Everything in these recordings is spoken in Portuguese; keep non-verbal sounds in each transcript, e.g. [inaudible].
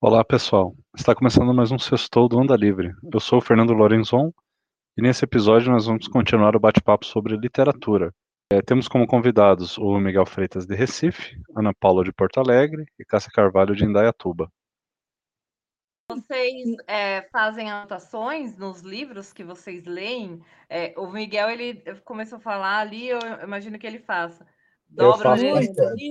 Olá, pessoal. Está começando mais um Sextou do Onda Livre. Eu sou o Fernando Lorenzon e nesse episódio nós vamos continuar o bate-papo sobre literatura. É, temos como convidados o Miguel Freitas de Recife, Ana Paula de Porto Alegre e Cássia Carvalho de Indaiatuba. Vocês é, fazem anotações nos livros que vocês leem? É, o Miguel ele começou a falar ali, eu imagino que ele faça. Dobra eu, faço,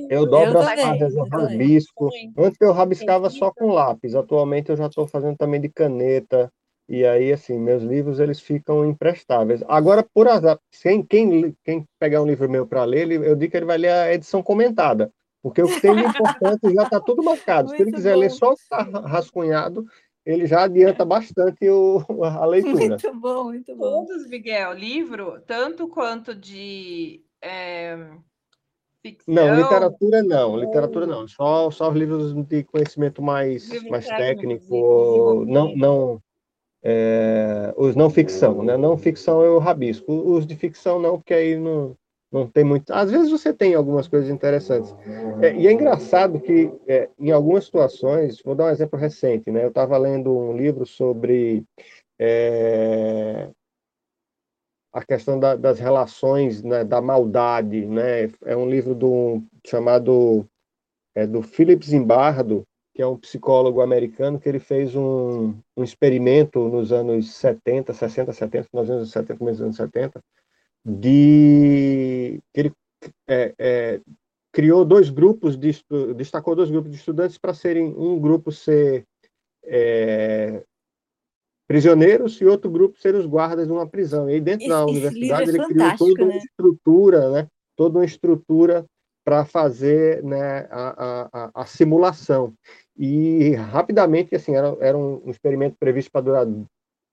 eu dobro as páginas, eu rabisco. Antes eu rabiscava só com lápis, atualmente eu já estou fazendo também de caneta. E aí, assim, meus livros eles ficam imprestáveis. Agora, por azar, quem, quem, quem pegar um livro meu para ler, eu digo que ele vai ler a edição comentada. Porque o que tem de importante já está tudo marcado. Se ele quiser bom. ler só o que está rascunhado, ele já adianta bastante o, a leitura. Muito bom, muito bom. Todos, Miguel, livro, tanto quanto de é, ficção. Não, literatura não, literatura não. Só, só os livros de conhecimento mais, mais técnico, não, não é, os não ficção, né? Não ficção eu rabisco. Os de ficção não, porque aí não, não tem muito. Às vezes você tem algumas coisas interessantes. É, e é engraçado que, é, em algumas situações, vou dar um exemplo recente, né? Eu estava lendo um livro sobre é, a questão da, das relações, né, da maldade, né? É um livro do chamado é, do Philip Zimbardo, que é um psicólogo americano que ele fez um, um experimento nos anos 70, 60, 70, nos anos 70, nos anos 70, de que ele é, é, criou dois grupos de destacou dois grupos de estudantes para serem um grupo ser é, prisioneiros e outro grupo ser os guardas de uma prisão. E aí dentro esse, da universidade ele criou toda uma né? estrutura, né? Toda uma estrutura para fazer né, a, a, a, simulação. E rapidamente, assim, era, era um experimento previsto para durar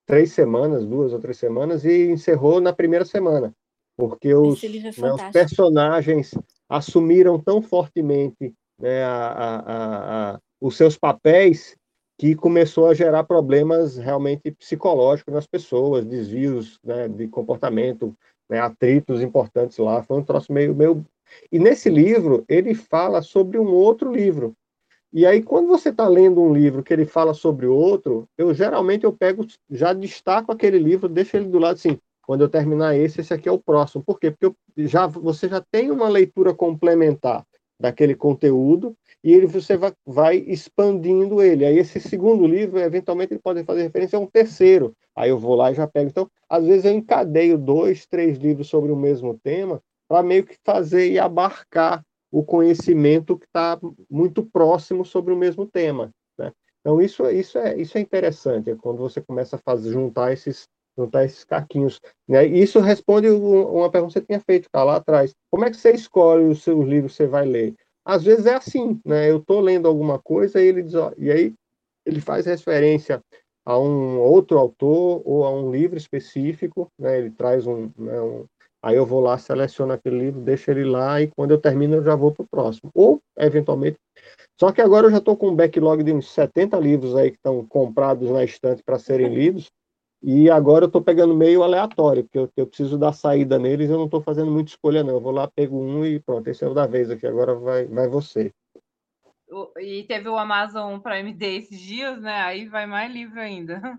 três semanas, duas ou três semanas, e encerrou na primeira semana porque os, é né, os personagens assumiram tão fortemente né, a, os seus papéis que começou a gerar problemas realmente psicológicos nas pessoas, desvios né, de comportamento, né, atritos importantes lá. Foi um troço meio, meio. E nesse livro ele fala sobre um outro livro. E aí quando você está lendo um livro que ele fala sobre outro, eu geralmente eu pego, já destaco aquele livro, deixo ele do lado assim quando eu terminar esse, esse aqui é o próximo. Por quê? Porque eu, já, você já tem uma leitura complementar daquele conteúdo e ele, você vai, vai, expandindo ele. Aí esse segundo livro, eventualmente, ele pode fazer referência a um terceiro. Aí eu vou lá e já pego. Então, às vezes eu encadeio dois, três livros sobre o mesmo tema para meio que fazer e abarcar o conhecimento que está muito próximo sobre o mesmo tema. Né? Então, isso, isso, é, isso é interessante, é quando você começa a fazer, juntar esses, juntar esses caquinhos. Né? Isso responde uma pergunta que você tinha feito tá, lá atrás. Como é que você escolhe os seus livros que você vai ler? Às vezes é assim, né? Eu estou lendo alguma coisa e ele diz, ó, e aí ele faz referência a um outro autor ou a um livro específico, né? Ele traz um, né, um aí eu vou lá, seleciono aquele livro, deixo ele lá e quando eu termino eu já vou para o próximo. Ou, eventualmente, só que agora eu já estou com um backlog de uns 70 livros aí que estão comprados na estante para serem lidos, e agora eu estou pegando meio aleatório, porque eu, eu, preciso dar saída neles, eu não estou fazendo muita escolha, não. Eu vou lá, pego um e pronto, esse é o da vez aqui, agora vai, vai você. E teve o Amazon Prime Day esses dias, né? Aí vai mais livro ainda.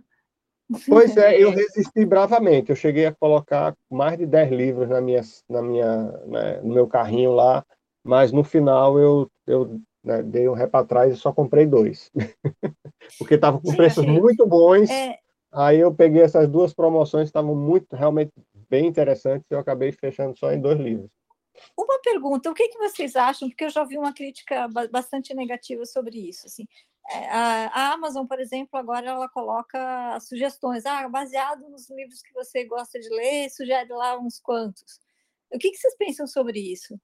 Pois é, eu [laughs] resisti bravamente. Eu cheguei a colocar mais de 10 livros na minha, na minha, né, no meu carrinho lá, mas no final eu, eu né, dei um ré para trás e só comprei dois. [laughs] Porque estavam com preços muito bons. É Aí eu peguei essas duas promoções, estavam muito, realmente bem interessantes, e eu acabei fechando só em dois livros. Uma pergunta, o que, que vocês acham? Porque eu já vi uma crítica bastante negativa sobre isso. Assim, é, a, Amazon, por exemplo, agora ela coloca sugestões, ah, baseado nos livros que você gosta de ler, sugere lá uns quantos. O que, que vocês pensam sobre isso?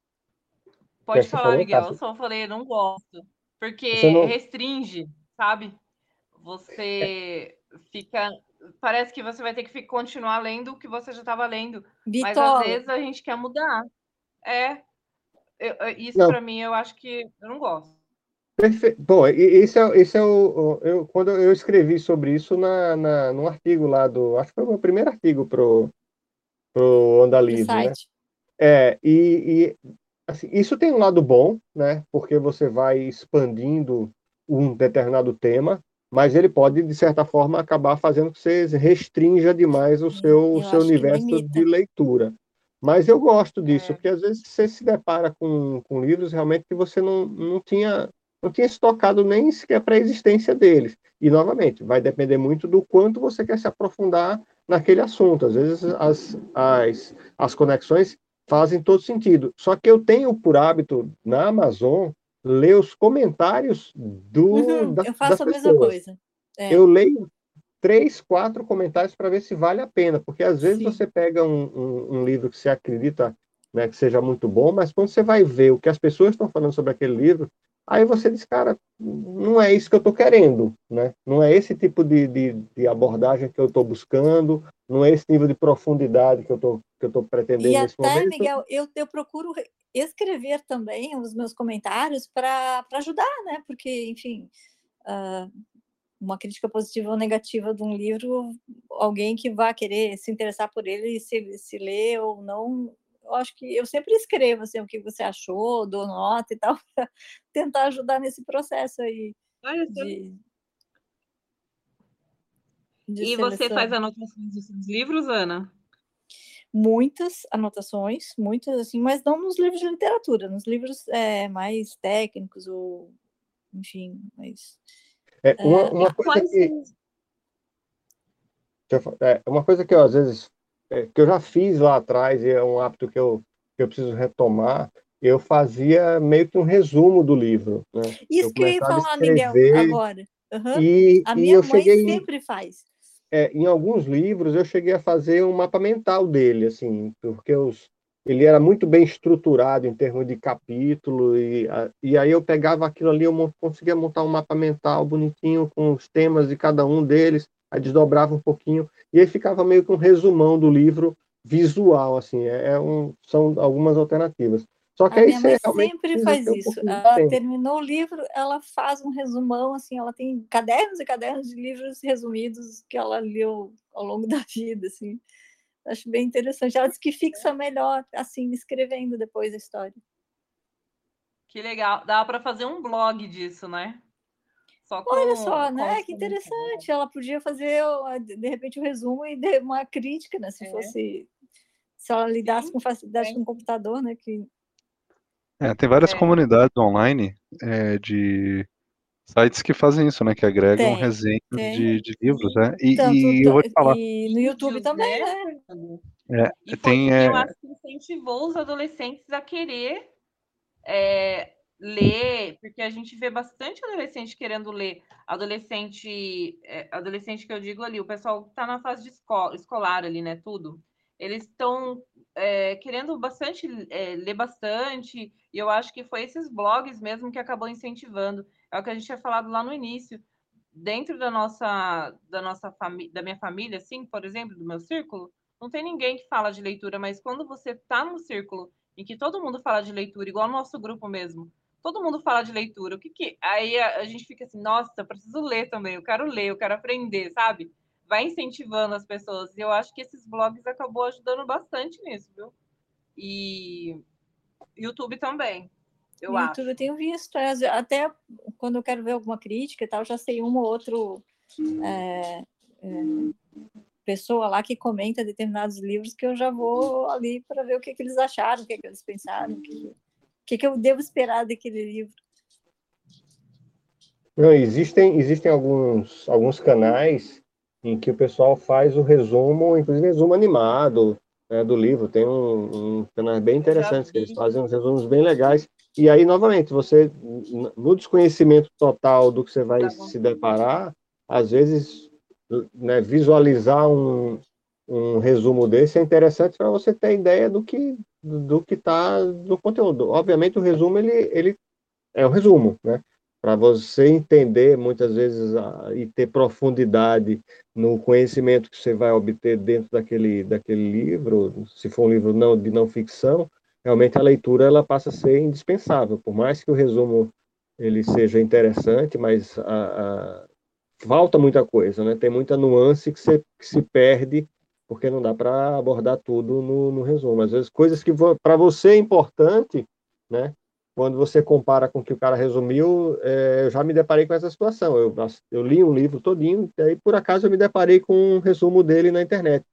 Pode falar, Miguel. Eu só falei, não gosto, porque não... restringe, sabe? Você fica. Parece que você vai ter que continuar lendo o que você já estava lendo. Mas às vezes a gente quer mudar. É. Eu, isso para mim eu acho que eu não gosto. Perfe... Bom, esse é, esse é o. Eu, quando eu escrevi sobre isso na, na, num artigo lá do. Acho que foi o meu primeiro artigo pro, pro Onda Livre. Né? É, e, e assim, isso tem um lado bom, né? Porque você vai expandindo um determinado tema, mas ele pode, de certa forma, acabar fazendo que você restrinja demais o seu, o seu universo de leitura. Mas eu gosto disso, é. porque às vezes você se depara com, com livros realmente que você não, não tinha não tinha se tocado nem sequer para a existência deles. E, novamente, vai depender muito do quanto você quer se aprofundar naquele assunto. Às vezes, as, as, as conexões fazem todo sentido. Só que eu tenho por hábito, na Amazon, ler os comentários do. Uhum, da, eu faço a pessoas. mesma coisa. É. Eu leio três, quatro comentários para ver se vale a pena, porque às vezes Sim. você pega um, um, um, livro que você acredita né, que seja muito bom, mas quando você vai ver o que as pessoas estão falando sobre aquele livro, aí você diz, cara, não é isso que eu estou querendo, né? Não é esse tipo de, de, de abordagem que eu estou buscando, não é esse nível de profundidade que eu tô, que eu tô pretendendo e nesse até, momento. Miguel, eu, eu procuro escrever também os meus comentários para ajudar, né? Porque, enfim, uh, uma crítica positiva ou negativa de um livro, alguém que vá querer se interessar por ele, se, se lê ou não, eu acho que eu sempre escrevo assim, o que você achou, dou nota e tal, [laughs] para tentar ajudar nesse processo aí. de, de e seleção. você faz anotações dos seus livros, Ana? muitas anotações, muitas assim, mas não nos livros de literatura, nos livros é, mais técnicos ou, enfim, mas é, uma, é, uma coisa que é, uma coisa que eu às vezes é, que eu já fiz lá atrás e é um hábito que eu que eu preciso retomar. Eu fazia meio que um resumo do livro. Né? Isso eu que eu ia falar, Miguel, agora. Uhum. E, a minha e mãe sempre faz é, em alguns livros eu cheguei a fazer um mapa mental dele, assim, porque os, ele era muito bem estruturado em termos de capítulo, e, e aí eu pegava aquilo ali, eu conseguia montar um mapa mental bonitinho com os temas de cada um deles, aí desdobrava um pouquinho, e aí ficava meio que um resumão do livro visual, assim, é, é um, são algumas alternativas. Só que a aí minha mãe sempre faz um isso. Ela terminou o livro, ela faz um resumão, assim, ela tem cadernos e cadernos de livros resumidos que ela leu ao longo [laughs] da vida, assim. Acho bem interessante. Ela diz que fixa melhor, assim, escrevendo depois a história. Que legal. Dá para fazer um blog disso, né? Só com, Olha só, né? Que interessante. Ela podia fazer, de repente, um resumo e uma crítica, né? Se é. fosse se ela lidasse Sim, com facilidade é. com o computador, né? Que é, tem várias é. comunidades online é, de sites que fazem isso, né? Que agregam tem, resenhas tem. De, de, livros, né? E, Tanto, e eu vou te falar. E no YouTube também, né? É, e tem, é... Eu acho que incentivou os adolescentes a querer é, ler, porque a gente vê bastante adolescente querendo ler. Adolescente, é, adolescente que eu digo ali, o pessoal está na fase de escola, escolar ali, né? Tudo. Eles estão é, querendo bastante é, ler bastante, e eu acho que foi esses blogs mesmo que acabou incentivando. É o que a gente tinha falado lá no início. Dentro da nossa, da nossa família, da minha família, assim, por exemplo, do meu círculo, não tem ninguém que fala de leitura, mas quando você está no círculo em que todo mundo fala de leitura, igual no nosso grupo mesmo, todo mundo fala de leitura, o que que. Aí a, a gente fica assim, nossa, eu preciso ler também, eu quero ler, eu quero aprender, sabe? vai incentivando as pessoas. E eu acho que esses blogs acabou ajudando bastante nisso, viu? E YouTube também. Eu YouTube acho. eu tenho visto, é, até quando eu quero ver alguma crítica e tal, já sei um ou outro é, é, pessoa lá que comenta determinados livros que eu já vou ali para ver o que, que, eles acharam, o que, que eles pensaram, o que, que, que eu devo esperar daquele livro. Não, existem, existem alguns, alguns canais em que o pessoal faz o resumo, inclusive resumo animado né, do livro. Tem um, um canal bem interessante, que eles fazem uns resumos bem legais. E aí, novamente, você, no desconhecimento total do que você vai tá se deparar, às vezes, né, visualizar um, um resumo desse é interessante para você ter ideia do que do que está no conteúdo. Obviamente, o resumo ele, ele é o resumo, né? para você entender muitas vezes a, e ter profundidade no conhecimento que você vai obter dentro daquele, daquele livro, se for um livro não, de não ficção, realmente a leitura ela passa a ser indispensável, por mais que o resumo ele seja interessante, mas a, a, falta muita coisa, né? Tem muita nuance que, você, que se perde porque não dá para abordar tudo no, no resumo. Às vezes coisas que para você é importante, né? quando você compara com o que o cara resumiu, é, eu já me deparei com essa situação. Eu, eu li um livro todinho, e aí por acaso eu me deparei com um resumo dele na internet.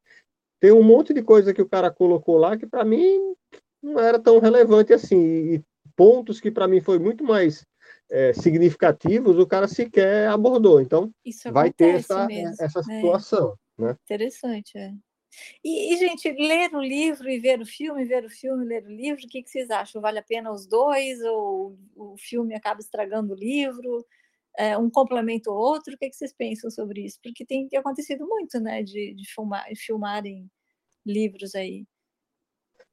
Tem um monte de coisa que o cara colocou lá que para mim não era tão relevante assim, e pontos que para mim foi muito mais é, significativos, o cara sequer abordou. Então, vai ter essa, mesmo, essa né? situação. É. Né? Interessante, é. E, e, gente, ler o livro e ver o filme, ver o filme ler o livro, o que, que vocês acham? Vale a pena os dois? Ou o filme acaba estragando o livro? É, um complementa o outro? O que, que vocês pensam sobre isso? Porque tem acontecido muito, né, de, de filmar, filmarem livros aí.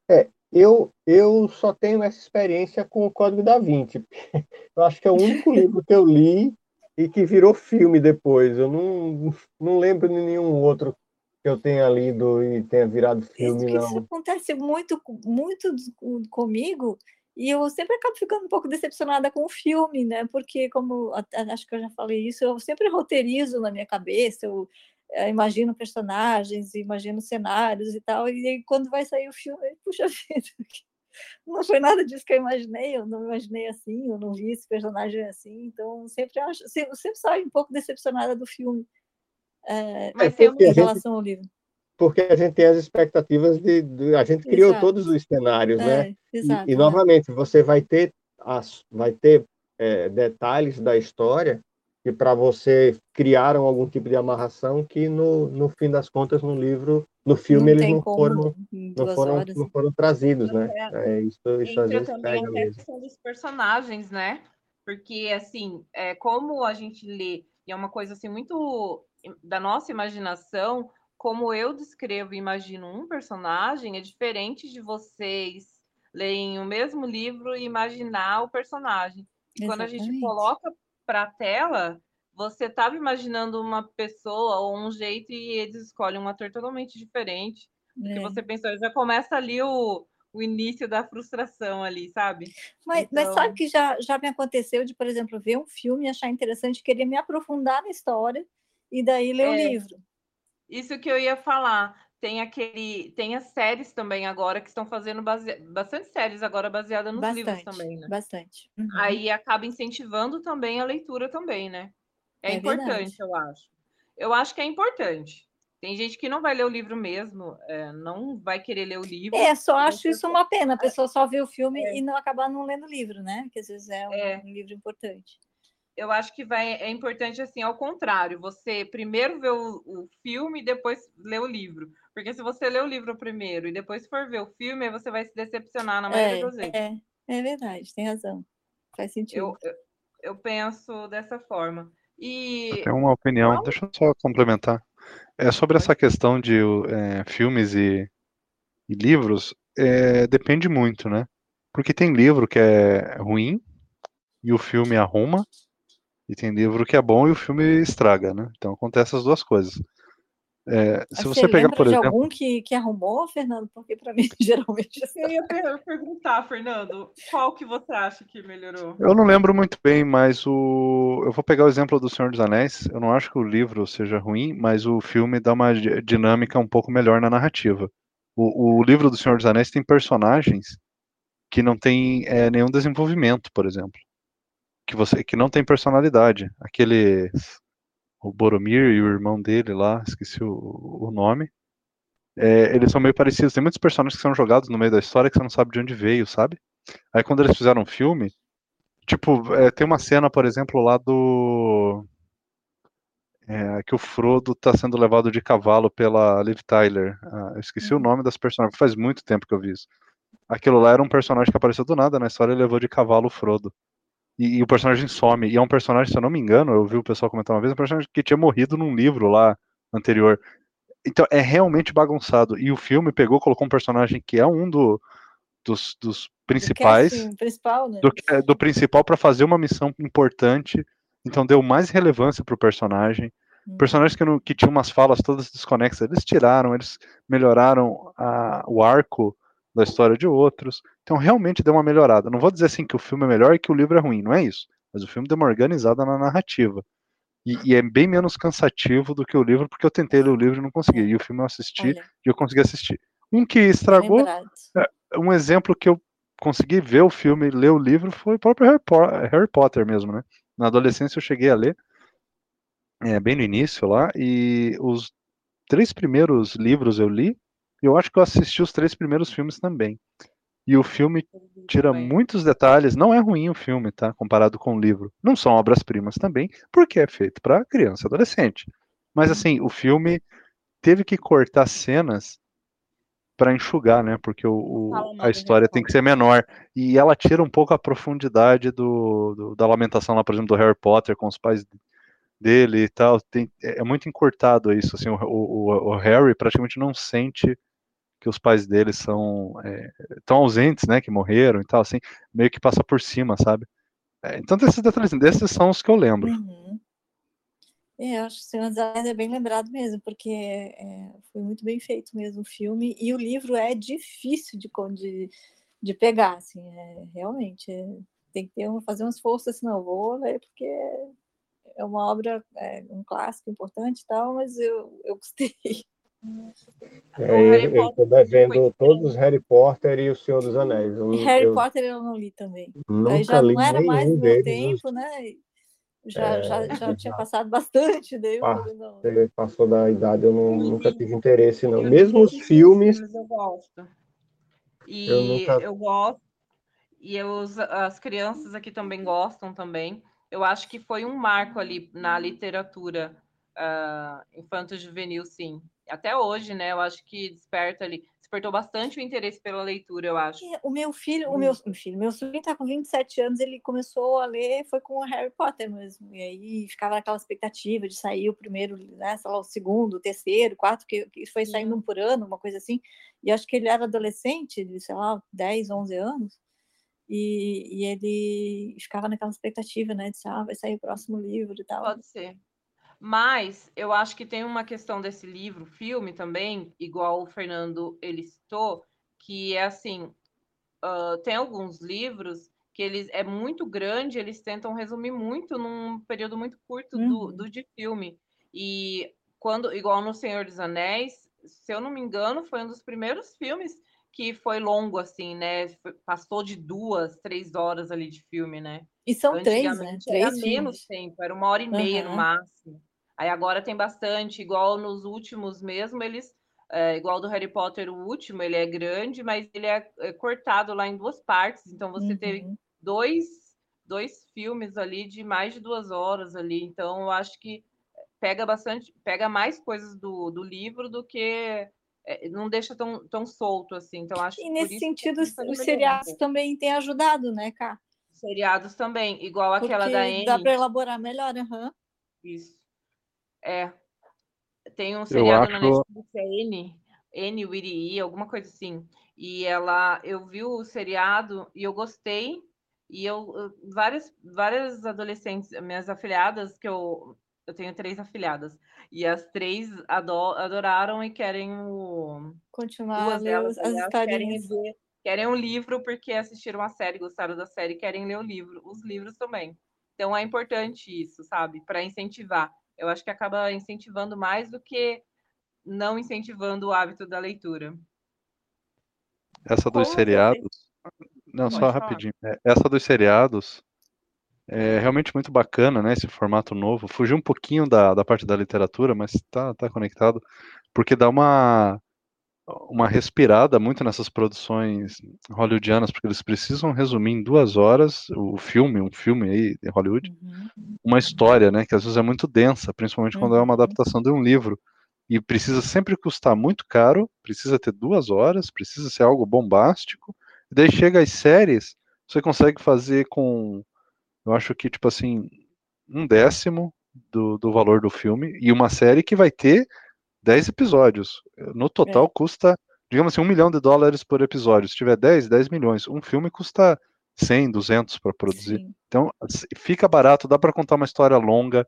É, eu, eu só tenho essa experiência com o Código da Vinci. [laughs] Eu acho que é o único [laughs] livro que eu li e que virou filme depois. Eu não, não lembro de nenhum outro que eu tenha lido e tenha virado filme, isso, não. Isso acontece muito, muito comigo e eu sempre acabo ficando um pouco decepcionada com o filme, né? Porque, como acho que eu já falei isso, eu sempre roteirizo na minha cabeça, eu é, imagino personagens, imagino cenários e tal, e aí quando vai sair o filme, puxa [laughs] vida, não foi nada disso que eu imaginei, eu não imaginei assim, eu não vi esse personagem assim, então sempre acho, sempre, sempre saio um pouco decepcionada do filme, é, Mas tem em relação ao livro. Porque a gente tem as expectativas de, de a gente criou exato. todos os cenários, né? é, né? Exato, e, e novamente você vai ter as, vai ter é, detalhes da história que para você criaram algum tipo de amarração que no, no fim das contas no livro no filme não eles não foram não foram, horas. não foram trazidos né é, é isso, isso às vezes também pega a questão dos personagens né porque assim é, como a gente lê e é uma coisa assim muito da nossa imaginação como eu descrevo e imagino um personagem é diferente de vocês lerem o mesmo livro e imaginar o personagem quando a gente coloca para a tela, você estava imaginando uma pessoa ou um jeito e eles escolhem um ator totalmente diferente do é. que você pensou. Já começa ali o, o início da frustração ali, sabe? Mas, então... mas sabe que já, já me aconteceu de, por exemplo, ver um filme achar interessante, querer me aprofundar na história e daí ler é, o livro. Isso que eu ia falar. Tem aquele, tem as séries também agora que estão fazendo base... bastante séries agora baseadas nos bastante, livros também, né? Bastante. Uhum. Aí acaba incentivando também a leitura também, né? É, é importante, verdade. eu acho. Eu acho que é importante. Tem gente que não vai ler o livro mesmo, é, não vai querer ler o livro. É, só acho isso uma pena. A pessoa só vê o filme é. e não acabar não lendo o livro, né? Que às vezes é um, é. um livro importante eu acho que vai, é importante assim, ao contrário, você primeiro vê o, o filme e depois lê o livro. Porque se você lê o livro primeiro e depois for ver o filme, você vai se decepcionar na maioria é, das vezes. É, é verdade, tem razão. Faz sentido. Eu, eu, eu penso dessa forma. E... Tenho uma opinião, deixa eu só complementar. É sobre essa questão de é, filmes e, e livros, é, depende muito, né? Porque tem livro que é ruim e o filme arruma, e tem livro que é bom e o filme estraga, né? Então acontece as duas coisas. É, se você, você pegar, por de exemplo. algum que, que arrumou, Fernando? Porque para mim, [laughs] geralmente. Eu ia perguntar, Fernando, qual que você acha que melhorou? Eu não lembro muito bem, mas o. Eu vou pegar o exemplo do Senhor dos Anéis. Eu não acho que o livro seja ruim, mas o filme dá uma dinâmica um pouco melhor na narrativa. O, o livro do Senhor dos Anéis tem personagens que não tem é, nenhum desenvolvimento, por exemplo que você que não tem personalidade. Aquele o Boromir e o irmão dele lá, esqueci o, o nome. É, eles são meio parecidos. Tem muitos personagens que são jogados no meio da história que você não sabe de onde veio, sabe? Aí quando eles fizeram um filme, tipo, é, tem uma cena, por exemplo, lá do é, que o Frodo tá sendo levado de cavalo pela Liv Tyler. Ah, eu esqueci uhum. o nome das personagens, faz muito tempo que eu vi isso. Aquilo lá era um personagem que apareceu do nada na história e levou de cavalo o Frodo. E, e, o personagem some. E é um personagem, se eu não me engano, eu vi o pessoal comentar uma vez, um personagem que tinha morrido num livro lá anterior. Então é realmente bagunçado. E o filme pegou, colocou um personagem que é um do, dos, dos principais. Do, casting, principal, né? do, do principal para fazer uma missão importante. Então deu mais relevância pro personagem. Hum. Personagens que, não, que tinham umas falas todas desconexas, eles tiraram, eles melhoraram a, o arco da história de outros. Então realmente deu uma melhorada. Não vou dizer assim que o filme é melhor e que o livro é ruim, não é isso. Mas o filme deu uma organizada na narrativa. E, e é bem menos cansativo do que o livro, porque eu tentei ler o livro e não consegui. E o filme eu assisti Olha. e eu consegui assistir. Um que estragou, é, um exemplo que eu consegui ver o filme, ler o livro, foi o próprio Harry, Harry Potter mesmo, né? Na adolescência eu cheguei a ler, é, bem no início lá, e os três primeiros livros eu li, eu acho que eu assisti os três primeiros filmes também. E o filme tira muitos detalhes, não é ruim o filme, tá? Comparado com o livro. Não são obras-primas também, porque é feito para criança e adolescente. Mas assim, o filme teve que cortar cenas para enxugar, né? Porque o, o a história tem que ser menor. E ela tira um pouco a profundidade do, do, da lamentação lá, por exemplo, do Harry Potter com os pais dele e tal. Tem, é, é muito encurtado isso. Assim, o, o, o, Harry praticamente não sente que os pais dele são é, tão ausentes, né? Que morreram e tal, assim, meio que passa por cima, sabe? É, então, desses detalhes, desses são os que eu lembro. Uhum. É, acho que o Senhor dos Anéis é bem lembrado mesmo, porque é, foi muito bem feito mesmo o filme, e o livro é difícil de, de, de pegar, assim, é, realmente, é, tem que ter um, fazer um esforço, assim, não, vou ler, porque é uma obra, é, um clássico importante e tal, mas eu, eu gostei. É, eu estou devendo todos os Harry Potter e o Senhor dos Anéis. Eu, Harry eu, Potter eu não li também. Nunca Aí já li não era mais no meu tempo, né? Já, é... já, já tinha passado bastante daí ah, não. Passou da idade, eu não, nunca tive interesse, não. Mesmo os filmes. Eu gosto. E eu, nunca... eu gosto. E eu, as crianças aqui também gostam também. Eu acho que foi um marco ali na literatura uh, infanto-juvenil, sim. Até hoje, né? Eu acho que desperta ali despertou bastante o interesse pela leitura, eu acho. o meu filho, o meu, meu filho, meu sobrinho está com 27 anos, ele começou a ler, foi com o Harry Potter mesmo. E aí ficava naquela expectativa de sair o primeiro, né, sei lá, o segundo, o terceiro, o quarto, que, que foi saindo um por ano, uma coisa assim. E acho que ele era adolescente, de, sei lá, 10, 11 anos. E, e ele ficava naquela expectativa, né, de ah, vai sair o próximo livro e tal. Pode ser. Mas eu acho que tem uma questão desse livro, filme também, igual o Fernando ele citou, que é assim, uh, tem alguns livros que eles é muito grande, eles tentam resumir muito num período muito curto uhum. do, do de filme. E quando, igual no Senhor dos Anéis, se eu não me engano, foi um dos primeiros filmes que foi longo, assim, né? Passou de duas, três horas ali de filme, né? E são três, né? Três era menos tempo, era uma hora e meia uhum. no máximo. Aí agora tem bastante, igual nos últimos mesmo, eles. É, igual do Harry Potter, o último, ele é grande, mas ele é, é cortado lá em duas partes. Então você uhum. teve dois, dois filmes ali de mais de duas horas ali. Então eu acho que pega bastante, pega mais coisas do, do livro do que é, não deixa tão, tão solto assim. Então acho e nesse sentido os seriados também têm ajudado, né, Cá? Seriados também, igual aquela Porque da Anne. Dá para elaborar melhor, uhum. Isso. É. Tem um seriado acho... na Netflix, é N, N Wiri, alguma coisa assim. E ela, eu vi o seriado e eu gostei. E eu, várias, várias adolescentes, minhas afilhadas, que eu, eu tenho três afilhadas, e as três adoraram e querem o. Continuar duas delas, as historinhas. Querem, ver, querem um livro porque assistiram a série, gostaram da série, querem ler o livro, os livros também. Então é importante isso, sabe? Para incentivar eu acho que acaba incentivando mais do que não incentivando o hábito da leitura. Essa dos Como seriados. Não, Pode só falar. rapidinho. É, essa dos seriados é realmente muito bacana, né? Esse formato novo. Fugiu um pouquinho da, da parte da literatura, mas tá, tá conectado. Porque dá uma uma respirada muito nessas produções hollywoodianas, porque eles precisam resumir em duas horas o filme, um filme aí de Hollywood, uhum. uma história, né, que às vezes é muito densa, principalmente quando é uma uhum. adaptação de um livro, e precisa sempre custar muito caro, precisa ter duas horas, precisa ser algo bombástico, e daí chega às séries, você consegue fazer com, eu acho que, tipo assim, um décimo do, do valor do filme, e uma série que vai ter 10 episódios. No total é. custa, digamos assim, um milhão de dólares por episódio. Se tiver 10, 10 milhões. Um filme custa 100, 200 para produzir. Sim. Então, fica barato, dá para contar uma história longa,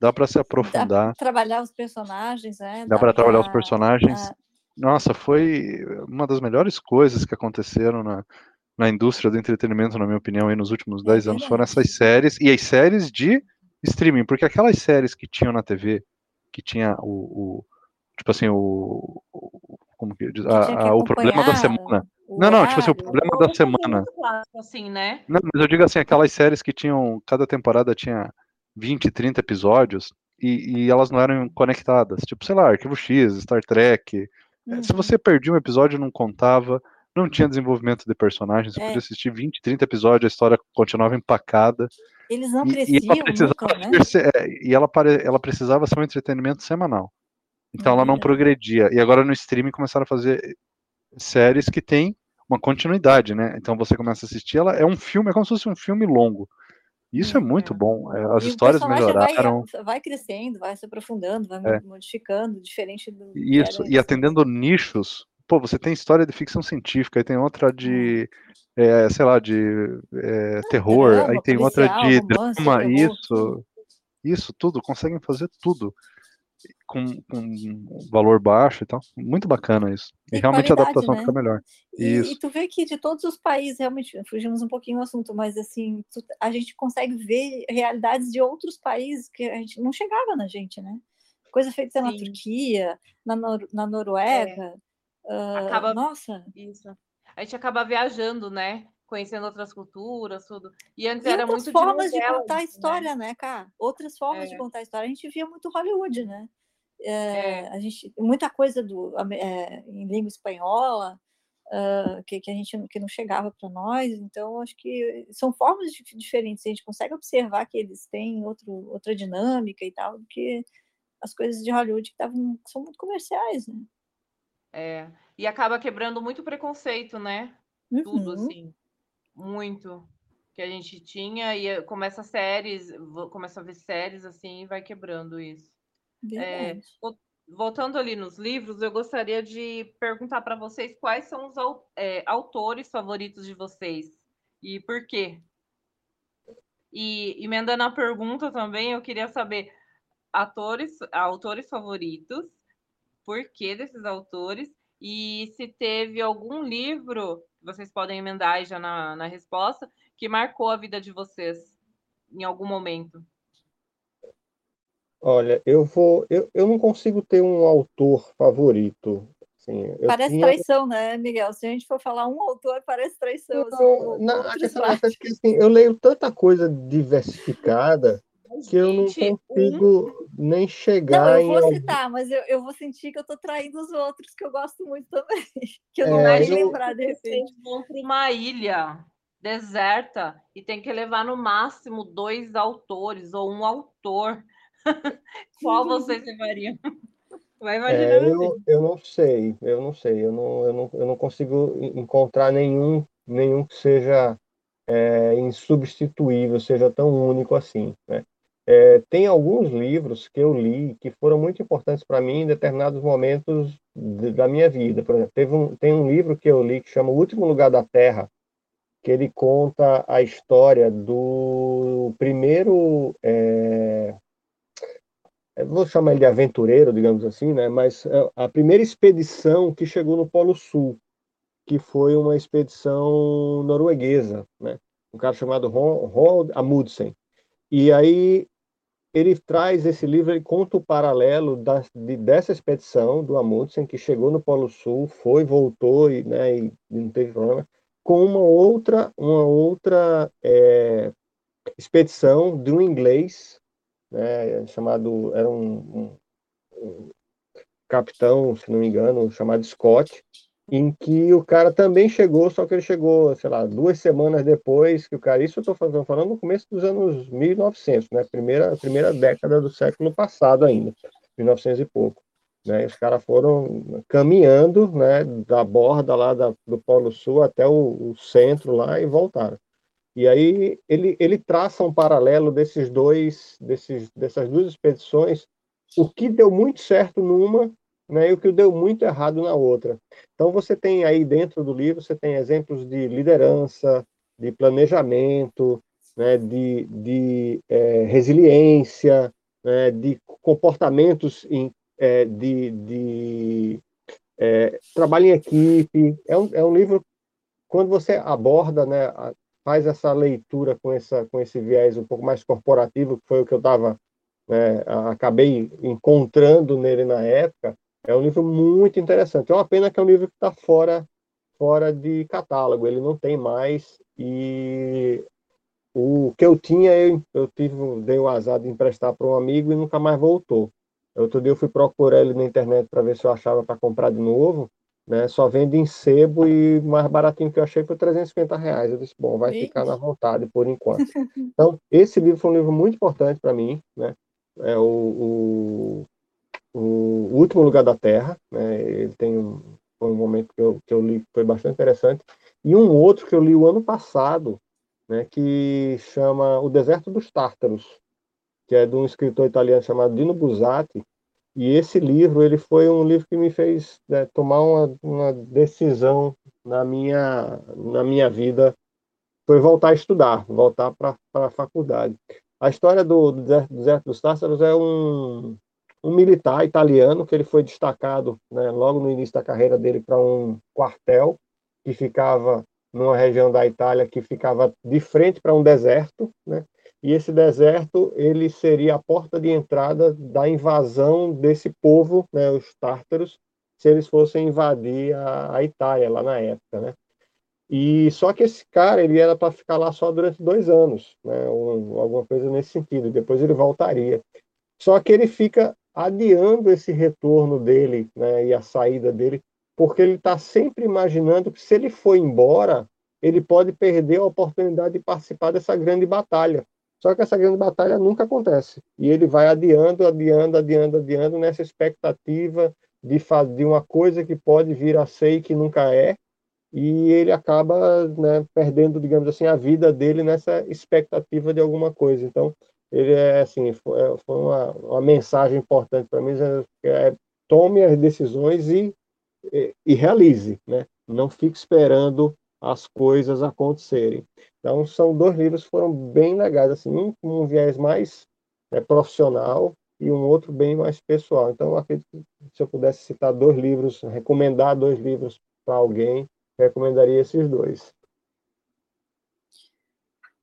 dá para se aprofundar. Dá trabalhar os personagens, né? Dá, dá para trabalhar os personagens. Nossa, foi uma das melhores coisas que aconteceram na, na indústria do entretenimento, na minha opinião, aí nos últimos 10 é anos, foram essas séries, e as séries de streaming, porque aquelas séries que tinham na TV, que tinha o, o tipo assim, o, o como que diz, a, a, o problema da semana. não, não, tipo assim, o problema da semana. Clássico, assim, né? Não, mas eu digo assim, aquelas séries que tinham, cada temporada tinha 20, 30 episódios e, e elas não eram conectadas. Tipo, sei lá, Arquivo X, Star Trek. Uhum. Se você perdia um episódio, não contava, não tinha desenvolvimento de personagens, você é. podia assistir 20, 30 episódios, a história continuava empacada. Eles não cresciam e, ela nunca, né? É, e ela, ela precisava ser um entretenimento semanal. Então ela não progredia. E agora no streaming começaram a fazer séries que tem uma continuidade, né? Então você começa a assistir, ela é um filme, é como se fosse um filme longo. Isso é muito bom. É, as e histórias melhoraram. Vai, vai, crescendo, vai se aprofundando, vai é. modificando, diferente do. Isso, e atendendo nichos. Pô, você tem história de ficção científica, aí tem outra de. É, sei lá, de é, terror, drama, aí tem outra de romance, drama, isso. Isso, tudo, conseguem fazer tudo com, com valor baixo e tal. Muito bacana isso. E, e realmente a adaptação né? fica melhor. E, isso. e tu vê que de todos os países, realmente, fugimos um pouquinho do assunto, mas assim, tu, a gente consegue ver realidades de outros países que a gente não chegava na gente, né? Coisa feita Sim. na Turquia, na, Nor na Noruega. É. Uh, acaba... Nossa. Isso. A gente acaba viajando, né? Conhecendo outras culturas, tudo. E antes e era outras muito formas de, de contar a né? história, né, né cara? Outras formas é. de contar a história. A gente via muito Hollywood, né? É, é. A gente muita coisa do é, em língua espanhola uh, que, que a gente que não chegava para nós. Então acho que são formas de, diferentes. A gente consegue observar que eles têm outro, outra dinâmica e tal do que as coisas de Hollywood que, tavam, são muito comerciais, né? É, e acaba quebrando muito preconceito, né? Uhum. Tudo assim muito que a gente tinha e começa séries, começa a ver séries assim e vai quebrando isso. É, voltando ali nos livros, eu gostaria de perguntar para vocês quais são os é, autores favoritos de vocês e por quê. E emendando a pergunta também, eu queria saber atores, autores favoritos, por que desses autores e se teve algum livro vocês podem emendar aí já na, na resposta, que marcou a vida de vocês em algum momento? Olha, eu vou. Eu, eu não consigo ter um autor favorito. Assim, parece tinha... traição, né, Miguel? Se a gente for falar um autor, parece traição. Não, assim, não, a questão é que assim, eu leio tanta coisa diversificada que eu não consigo um... nem chegar não, eu vou citar, mas eu, eu vou sentir que eu estou traindo os outros que eu gosto muito também. [laughs] Que eu não é, vou eu... lembrar de repente. para uma ilha deserta e tem que levar no máximo dois autores ou um autor. [laughs] Qual vocês levariam? [laughs] Vai imaginar. É, eu, eu não sei, eu não sei, eu não, eu não, eu não consigo encontrar nenhum, nenhum que seja é, insubstituível, seja tão único assim. Né? É, tem alguns livros que eu li que foram muito importantes para mim em determinados momentos de, da minha vida. Por exemplo, um, tem um livro que eu li que chama O Último Lugar da Terra, que ele conta a história do primeiro. É, vou chamar ele de aventureiro, digamos assim, né? mas é, a primeira expedição que chegou no Polo Sul, que foi uma expedição norueguesa, né? um cara chamado Roald Amundsen. E aí ele traz esse livro, ele conta o paralelo da, de, dessa expedição do Amundsen, que chegou no Polo Sul, foi, voltou e, né, e não teve problema, com uma outra, uma outra é, expedição de um inglês, né, chamado, era um, um, um capitão, se não me engano, chamado Scott, em que o cara também chegou, só que ele chegou, sei lá, duas semanas depois que o cara, isso eu estou falando, falando no começo dos anos 1900, né, primeira, primeira década do século passado ainda, 1900 e pouco. Né, os caras foram caminhando, né, da borda lá da, do Polo Sul até o, o centro lá e voltaram. E aí ele, ele traça um paralelo desses dois, desses, dessas duas expedições, o que deu muito certo numa né, e o que deu muito errado na outra. Então você tem aí dentro do livro você tem exemplos de liderança, de planejamento, né, de, de é, resiliência, né, de comportamentos em, é, de, de é, trabalho em equipe. É um, é um livro quando você aborda, né, faz essa leitura com essa com esse viés um pouco mais corporativo, que foi o que eu estava né, acabei encontrando nele na época, é um livro muito interessante. É uma pena que é um livro que está fora, fora de catálogo, ele não tem mais. E o que eu tinha, eu, eu tive, dei o azar de emprestar para um amigo e nunca mais voltou. Outro dia eu fui procurar ele na internet para ver se eu achava para comprar de novo. Né, só vende em sebo e mais baratinho que eu achei foi 350 reais. Eu disse, bom, vai ficar na vontade por enquanto. Então, esse livro foi um livro muito importante para mim, né? É o, o, o, Último Lugar da Terra, né? Ele tem um, um momento que eu, que eu li que foi bastante interessante. E um outro que eu li o ano passado, né? Que chama O Deserto dos Tártaros, que é de um escritor italiano chamado Dino Buzzati, e esse livro, ele foi um livro que me fez né, tomar uma, uma, decisão na minha, na minha vida, foi voltar a estudar, voltar para a faculdade. A história do, do Deserto dos Tártaros é um, um militar italiano que ele foi destacado né, logo no início da carreira dele para um quartel que ficava numa região da Itália que ficava de frente para um deserto, né? e esse deserto ele seria a porta de entrada da invasão desse povo, né, os tártaros, se eles fossem invadir a, a Itália lá na época, né? E só que esse cara ele era para ficar lá só durante dois anos, né, ou, alguma coisa nesse sentido. Depois ele voltaria. Só que ele fica adiando esse retorno dele, né, e a saída dele, porque ele está sempre imaginando que se ele for embora, ele pode perder a oportunidade de participar dessa grande batalha. Só que essa grande batalha nunca acontece. E ele vai adiando, adiando, adiando, adiando nessa expectativa de fazer uma coisa que pode vir a ser e que nunca é. E ele acaba né, perdendo, digamos assim, a vida dele nessa expectativa de alguma coisa. Então, ele é assim, foi, é, foi uma, uma, mensagem importante para mim, é, tome as decisões e, e, e realize, né? Não fique esperando as coisas acontecerem. Então, são dois livros que foram bem legais, assim, um com um viés mais né, profissional e um outro bem mais pessoal. Então, acredito que se eu pudesse citar dois livros, recomendar dois livros para alguém, recomendaria esses dois.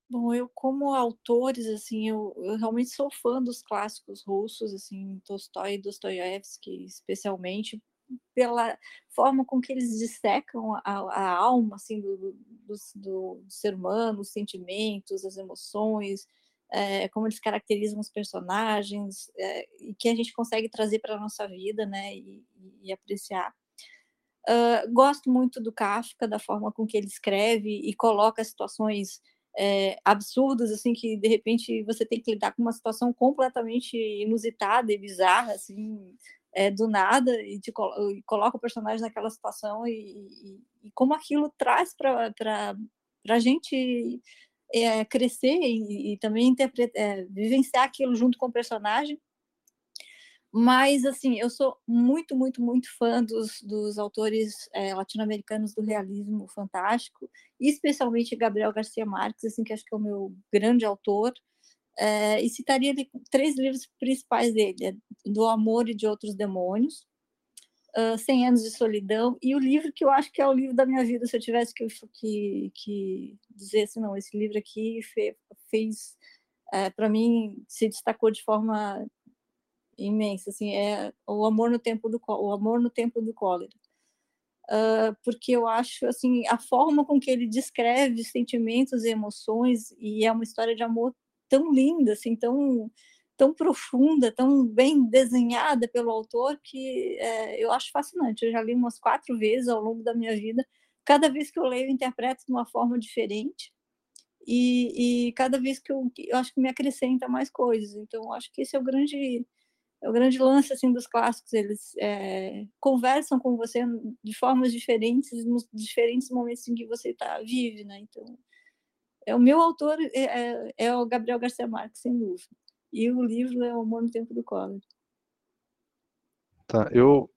Bom, eu como autores, assim, eu, eu, realmente sou fã dos clássicos russos, assim, Tolstói e Dostoiévski, especialmente pela forma com que eles dissecam a, a alma assim do, do, do, do, ser humano, os sentimentos, as emoções, é, como eles caracterizam os personagens é, e que a gente consegue trazer para a nossa vida, né, e, e apreciar. Uh, gosto muito do Kafka, da forma com que ele escreve e coloca situações é, absurdas, assim, que de repente você tem que lidar com uma situação completamente inusitada e bizarra, assim, é, do nada e, te, e, coloca o personagem naquela situação e, e, e como aquilo traz para a gente é, crescer e, também vivenciar aquilo junto com o personagem. Mas, assim, eu sou muito, muito, muito fã dos, dos autores é, latino-americanos do realismo fantástico, especialmente Gabriel Garcia Marques, assim, que acho que é o meu grande autor. É, e citaria três livros principais dele: é Do Amor e de Outros Demônios, uh, 100 Anos de Solidão, e o livro que eu acho que é o livro da minha vida, se eu tivesse que, que, que dizer assim, não, esse livro aqui fez, fez é, para mim, se destacou de forma imensa, assim, é O Amor no Tempo do, o amor no tempo do Cólera. Uh, porque eu acho assim a forma com que ele descreve sentimentos e emoções e é uma história de amor tão linda, assim, tão, tão profunda, tão bem desenhada pelo autor, que é, eu acho fascinante. Eu já li umas quatro vezes ao longo da minha vida. Cada vez que eu leio, eu interpreto de uma forma diferente. E, e cada vez que eu, eu acho que me acrescenta mais coisas. Então, acho que esse é o grande o grande lance assim dos clássicos eles é, conversam com você de formas diferentes nos diferentes momentos em que você tá vive né então é o meu autor é, é, é, o Gabriel Garcia Marques, sem dúvida. E o livro é O no Tempo do Cólera. Tá, eu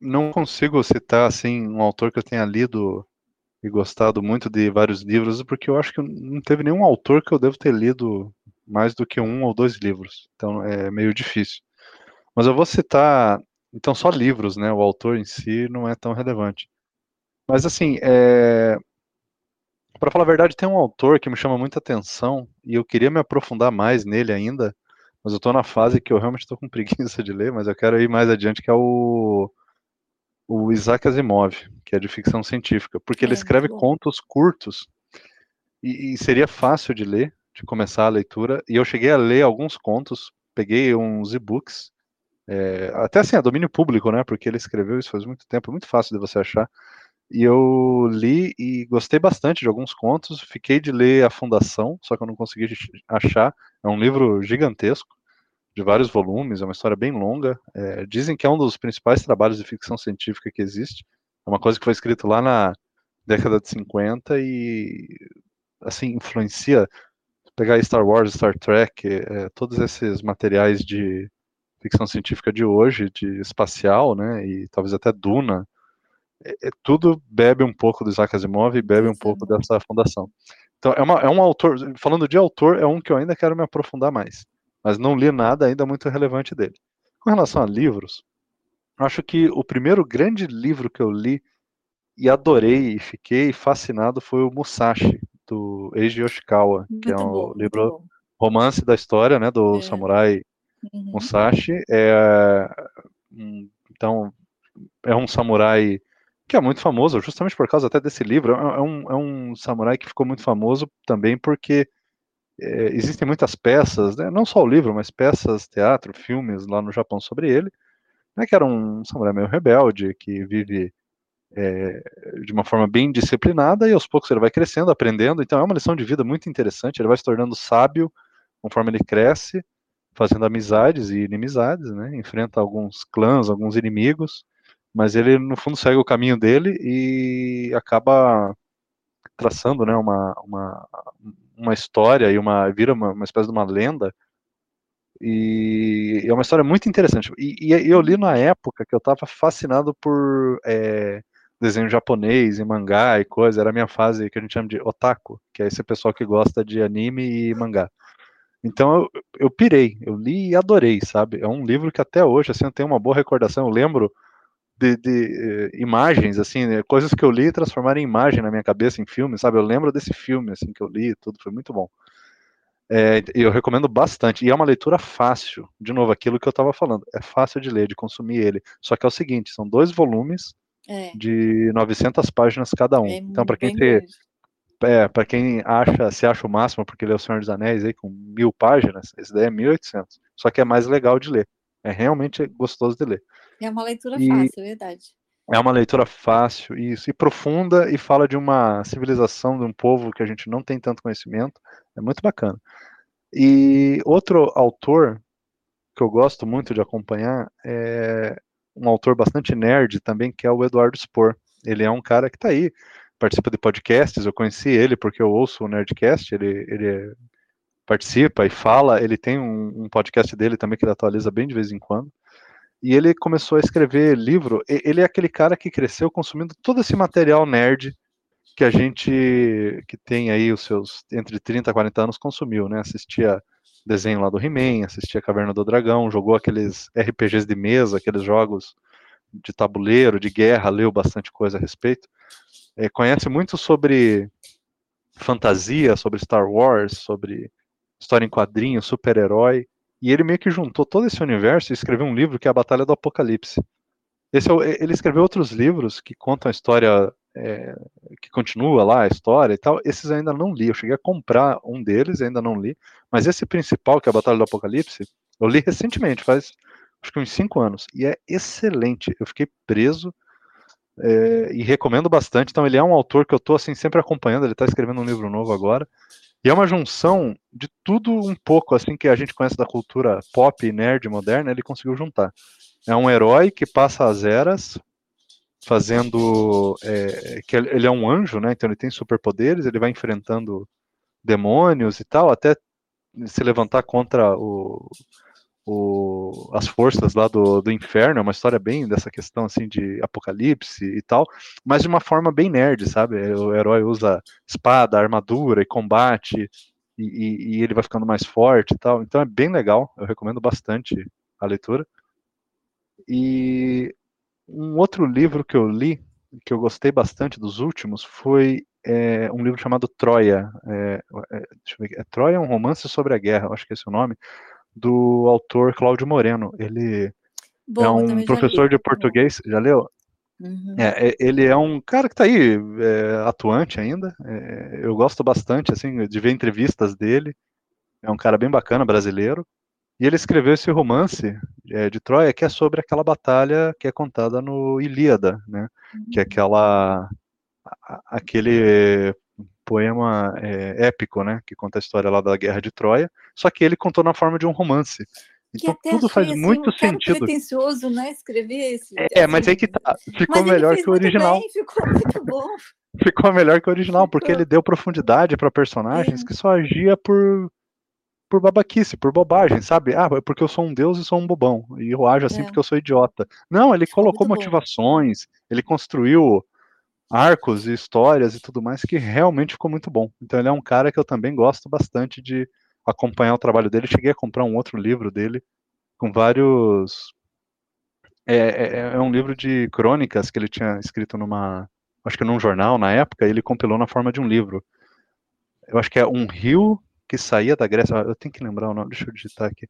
não consigo citar assim um autor que eu tenha lido e gostado muito de vários livros, porque eu acho que não teve nenhum autor que eu devo ter lido mais do que um ou dois livros. Então é meio difícil. Mas eu vou citar, então só livros, né? O autor em si não é tão relevante. Mas assim, é, para falar a verdade, tem um autor que me chama muita atenção e eu queria me aprofundar mais nele ainda, mas eu estou na fase que eu realmente estou com [laughs] preguiça de ler, mas eu quero ir mais adiante, que é o, o Isaac Asimov, que é de ficção científica, porque é, ele escreve contos curtos e, e, seria fácil de ler, de começar a leitura. E eu cheguei a ler alguns contos, peguei uns e-books, é, até assim, é domínio público, né? Porque ele escreveu isso faz muito tempo, é muito fácil de você achar. E eu li e gostei bastante de alguns contos. Fiquei de ler A Fundação, só que eu não consegui achar. É um livro gigantesco, de vários volumes, é uma história bem longa. É, dizem que é um dos principais trabalhos de ficção científica que existe. É uma coisa que foi escrito lá na década de 50 e, assim, influencia. Pegar Star Wars, Star Trek, é, todos esses materiais de ficção científica de hoje, de espacial, né, e talvez até Duna, é, é, tudo bebe um pouco do Isaac Asimov e bebe um pouco dessa fundação. Então, é, uma, é um autor, falando de autor, é um que eu ainda quero me aprofundar mais, mas não li nada ainda muito relevante dele. Com relação a livros, acho que o primeiro grande livro que eu li e adorei e fiquei fascinado foi o Musashi, do Eiji Yoshikawa, muito que é um bom, livro romance da história, né, do é. samurai uhum. Musashi. É, então, é um samurai que é muito famoso, justamente por causa até desse livro. É, é um, é um samurai que ficou muito famoso também porque é, existem muitas peças, né, não só o livro, mas peças, teatro, filmes lá no Japão sobre ele, né, que era um samurai meio rebelde, que vive é, de uma forma bem disciplinada e aos poucos ele vai crescendo, aprendendo. Então é uma lição de vida muito interessante. Ele vai se tornando sábio conforme ele cresce, fazendo amizades e inimizades, né? Enfrenta alguns clãs, alguns inimigos mas ele no fundo segue o caminho dele e acaba traçando né, uma, uma, uma história e uma vira uma, uma espécie de uma lenda. E é uma história muito interessante. E, e eu li na época que eu estava fascinado por é, desenho japonês e mangá e coisa. Era a minha fase que a gente chama de otaku que é esse pessoal que gosta de anime e mangá então eu, eu pirei eu li e adorei sabe? É um livro que até hoje assim eu tenho uma boa recordação. Eu lembro de, de uh, imagens, assim, né, coisas que eu li e transformaram em imagem na minha cabeça, em filme, sabe? Eu lembro desse filme, assim, que eu li, tudo foi muito bom. É, eu recomendo bastante, e é uma leitura fácil, de novo, aquilo que eu estava falando, é fácil de ler, de consumir ele, só que é o seguinte, são dois volumes é. de 900 páginas cada um, é então para quem tem, é, para quem acha, se acha o máximo, porque é o Senhor dos Anéis aí, com mil páginas, esse daí é 1800, só que é mais legal de ler, é realmente gostoso de ler. É uma leitura e fácil, é verdade. É uma leitura fácil isso, e profunda e fala de uma civilização, de um povo que a gente não tem tanto conhecimento. É muito bacana. E outro autor que eu gosto muito de acompanhar é um autor bastante nerd também, que é o Eduardo Spor. Ele é um cara que está aí, participa de podcasts, eu conheci ele porque eu ouço o Nerdcast, ele, ele participa e fala, ele tem um, um podcast dele também que ele atualiza bem de vez em quando. E ele começou a escrever livro. Ele é aquele cara que cresceu consumindo todo esse material nerd que a gente que tem aí os seus entre 30 e 40 anos consumiu, né? Assistia desenho lá do He-Man, assistia Caverna do Dragão, jogou aqueles RPGs de mesa, aqueles jogos de tabuleiro, de guerra, leu bastante coisa a respeito. É, conhece muito sobre fantasia, sobre Star Wars, sobre história em quadrinhos, super-herói. E ele meio que juntou todo esse universo e escreveu um livro que é a Batalha do Apocalipse. Esse é, ele escreveu outros livros que contam a história, é, que continua lá a história e tal. Esses ainda não li. Eu cheguei a comprar um deles, ainda não li. Mas esse principal, que é a Batalha do Apocalipse, eu li recentemente, faz acho que uns cinco anos. E é excelente. Eu fiquei preso é, e recomendo bastante. Então, ele é um autor que eu estou assim, sempre acompanhando. Ele está escrevendo um livro novo agora. E é uma junção de tudo um pouco assim que a gente conhece da cultura pop nerd moderna, ele conseguiu juntar. É um herói que passa as eras fazendo é, que ele é um anjo, né? Então ele tem superpoderes, ele vai enfrentando demônios e tal, até se levantar contra o, o, as forças lá do, do inferno, é uma história bem dessa questão assim de apocalipse e tal, mas de uma forma bem nerd, sabe? O herói usa espada, armadura e combate, e, e, e ele vai ficando mais forte e tal. Então é bem legal, eu recomendo bastante a leitura. E um outro livro que eu li, que eu gostei bastante dos últimos, foi é, um livro chamado Troia. É, é, deixa eu ver, é Troia, um romance sobre a guerra, acho que esse é o nome do autor Cláudio Moreno. Ele é um professor de português. Já leu? Uhum. É, é, ele é um cara que está aí, é, atuante ainda. É, eu gosto bastante assim de ver entrevistas dele. É um cara bem bacana, brasileiro. E ele escreveu esse romance é, de Troia que é sobre aquela batalha que é contada no Ilíada, né? Uhum. Que é uhum. aquela aquele poema é, épico, né? Que conta a história lá da Guerra de Troia. Só que ele contou na forma de um romance. Então tudo faz assim, muito um sentido. pretencioso, né? Escrever esse. É, assim, mas aí que tá. Ficou melhor que o original. Bem, ficou muito bom. [laughs] ficou melhor que o original, ficou. porque ele deu profundidade para personagens é. que só agia por por babaquice, por bobagem, sabe? Ah, é porque eu sou um deus e sou um bobão. E eu ajo assim é. porque eu sou idiota. Não, ele colocou motivações, ele construiu arcos e histórias e tudo mais que realmente ficou muito bom. Então ele é um cara que eu também gosto bastante de acompanhar o trabalho dele. Cheguei a comprar um outro livro dele com vários. É, é, é um livro de crônicas que ele tinha escrito numa. Acho que num jornal na época, ele compilou na forma de um livro. Eu acho que é Um Rio que saía da Grécia. Eu tenho que lembrar o nome, deixa eu digitar aqui.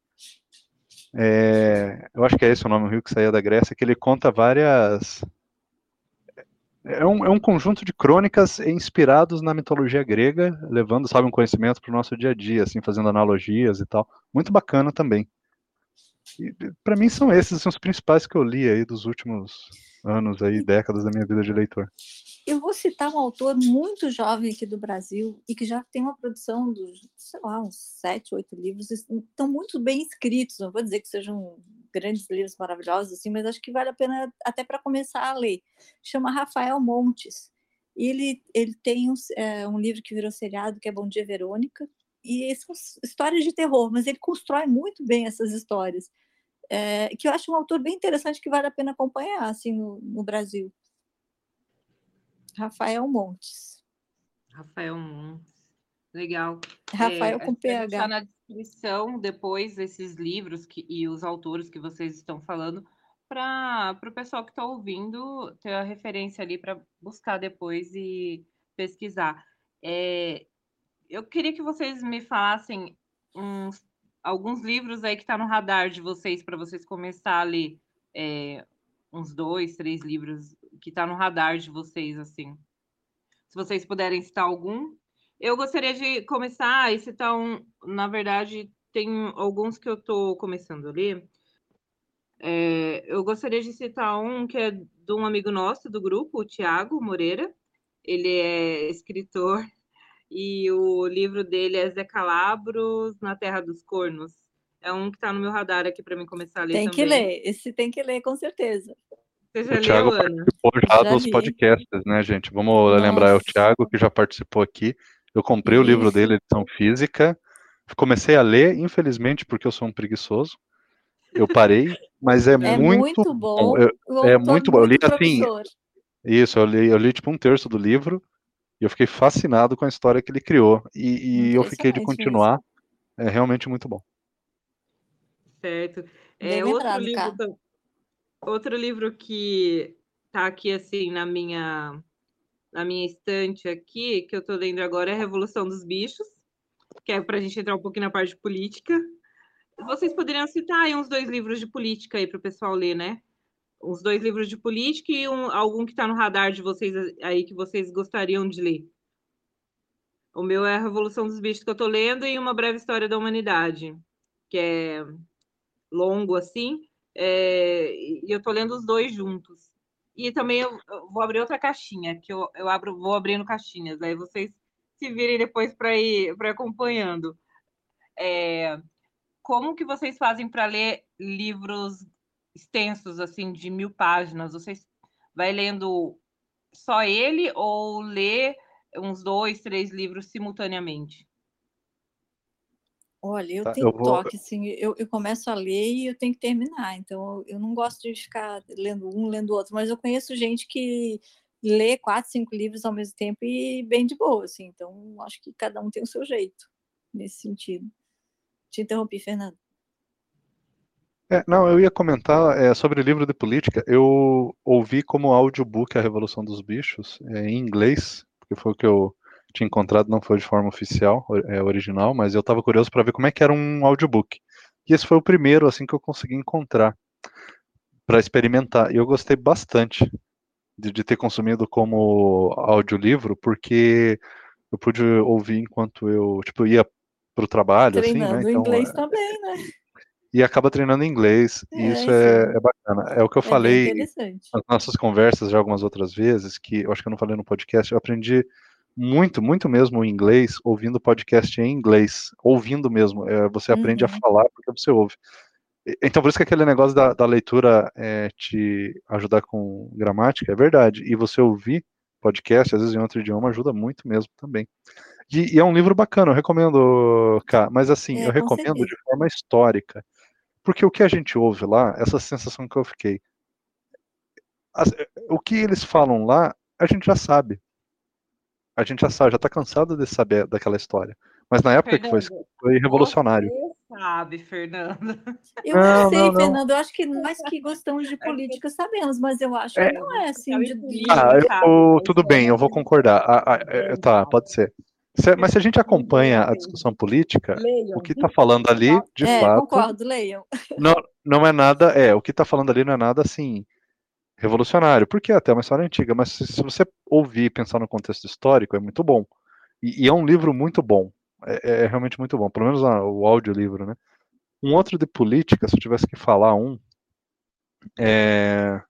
É, eu acho que é esse o nome, o rio que saía da Grécia, que ele conta várias. É um, é um conjunto de crônicas inspirados na mitologia grega, levando, sabe, um conhecimento para o nosso dia a dia, assim, fazendo analogias e tal. Muito bacana também. Para mim são esses assim, os principais que eu li aí dos últimos anos aí, décadas da minha vida de leitor. Eu vou citar um autor muito jovem aqui do Brasil e que já tem uma produção de, sei lá, uns sete, oito livros, estão muito bem escritos. Não vou dizer que sejam grandes livros maravilhosos, assim, mas acho que vale a pena até para começar a ler. Chama Rafael Montes. Ele, ele tem um, é, um livro que virou seriado, que é Bom Dia Verônica, e são histórias de terror, mas ele constrói muito bem essas histórias. É, que eu acho um autor bem interessante que vale a pena acompanhar assim no, no Brasil. Rafael Montes. Rafael Montes. Legal. Rafael é, com PH. Está na descrição depois esses livros que, e os autores que vocês estão falando para o pessoal que está ouvindo ter a referência ali para buscar depois e pesquisar. É, eu queria que vocês me falassem uns, alguns livros aí que está no radar de vocês para vocês começar a ler. É, uns dois, três livros que está no radar de vocês, assim. Se vocês puderem citar algum. Eu gostaria de começar e citar um. Na verdade, tem alguns que eu estou começando a ler. É, eu gostaria de citar um que é de um amigo nosso do grupo, o Tiago Moreira. Ele é escritor [laughs] e o livro dele é Zé Calabros na Terra dos Cornos. É um que está no meu radar aqui para mim começar a ler. Tem também. que ler, esse tem que ler com certeza. Você já o Thiago leu, participou já, já dos li. podcasts, né, gente? Vamos Nossa. lembrar, é o Thiago que já participou aqui. Eu comprei Isso. o livro dele, edição física. Comecei a ler, infelizmente, porque eu sou um preguiçoso. Eu parei, mas é, é muito, muito, bom. Eu, é muito bom. Eu li assim. Isso, eu li, eu li tipo um terço do livro e eu fiquei fascinado com a história que ele criou. E, e eu fiquei de continuar. É realmente muito bom. Certo. É, outro livro, Outro livro que tá aqui assim na minha na minha estante aqui, que eu tô lendo agora é Revolução dos Bichos, que é para a gente entrar um pouquinho na parte política. Vocês poderiam citar aí uns dois livros de política aí para o pessoal ler, né? Uns dois livros de política e um, algum que está no radar de vocês aí que vocês gostariam de ler. O meu é a Revolução dos Bichos que eu tô lendo e uma breve história da humanidade, que é longo assim, é, e eu tô lendo os dois juntos. E também eu, eu vou abrir outra caixinha, que eu, eu abro, vou abrindo caixinhas, aí vocês se virem depois para ir, ir acompanhando. É, como que vocês fazem para ler livros extensos, assim, de mil páginas? Vocês vai lendo só ele ou lê uns dois, três livros simultaneamente? Olha, eu tá, tenho eu vou... toque, assim, eu, eu começo a ler e eu tenho que terminar, então eu não gosto de ficar lendo um, lendo outro, mas eu conheço gente que lê quatro, cinco livros ao mesmo tempo e bem de boa, assim, então acho que cada um tem o seu jeito nesse sentido. Te interrompi, Fernando. É, não, eu ia comentar é, sobre o livro de política. Eu ouvi como audiobook A Revolução dos Bichos, é, em inglês, porque foi o que eu tinha encontrado não foi de forma oficial, é, original, mas eu estava curioso para ver como é que era um audiobook. E esse foi o primeiro assim que eu consegui encontrar para experimentar. E eu gostei bastante. de, de ter consumido como audiolivro, porque eu pude ouvir enquanto eu, tipo, ia pro trabalho, Treinando assim, né? Então, inglês é... também, né? E acaba treinando inglês, é, e isso é, é, bacana. É o que eu é falei nas nossas conversas já algumas outras vezes, que eu acho que eu não falei no podcast, eu aprendi muito, muito mesmo o inglês ouvindo podcast em inglês, ouvindo mesmo. É, você aprende uhum. a falar porque você ouve. Então, por isso que aquele negócio da, da leitura é, te ajudar com gramática é verdade. E você ouvir podcast, às vezes em outro idioma, ajuda muito mesmo também. E, e é um livro bacana, eu recomendo, cara. Mas assim, é, eu recomendo certeza. de forma histórica. Porque o que a gente ouve lá, essa sensação que eu fiquei. As, o que eles falam lá, a gente já sabe. A gente já sabe, já está cansado de saber daquela história. Mas na época Fernando, que foi, foi revolucionário. Você sabe, Fernando. [laughs] Eu não, sei, não, não. Fernando. Eu acho que nós que gostamos de [laughs] política sabemos, mas eu acho é, que não é assim de Ah, eu, tudo bem, eu vou concordar. Ah, ah, é, tá, pode ser. Se, mas se a gente acompanha a discussão política, leiam. o que está falando ali, de é, fato. Concordo, leiam. Não, não é nada. É, o que está falando ali não é nada assim revolucionário, porque é até uma história antiga, mas se, você ouvir e pensar no contexto histórico, é muito bom. E, e é um livro muito bom. É, é, realmente muito bom, pelo menos o audiolivro, né? Um outro de política, se eu tivesse que falar um, é...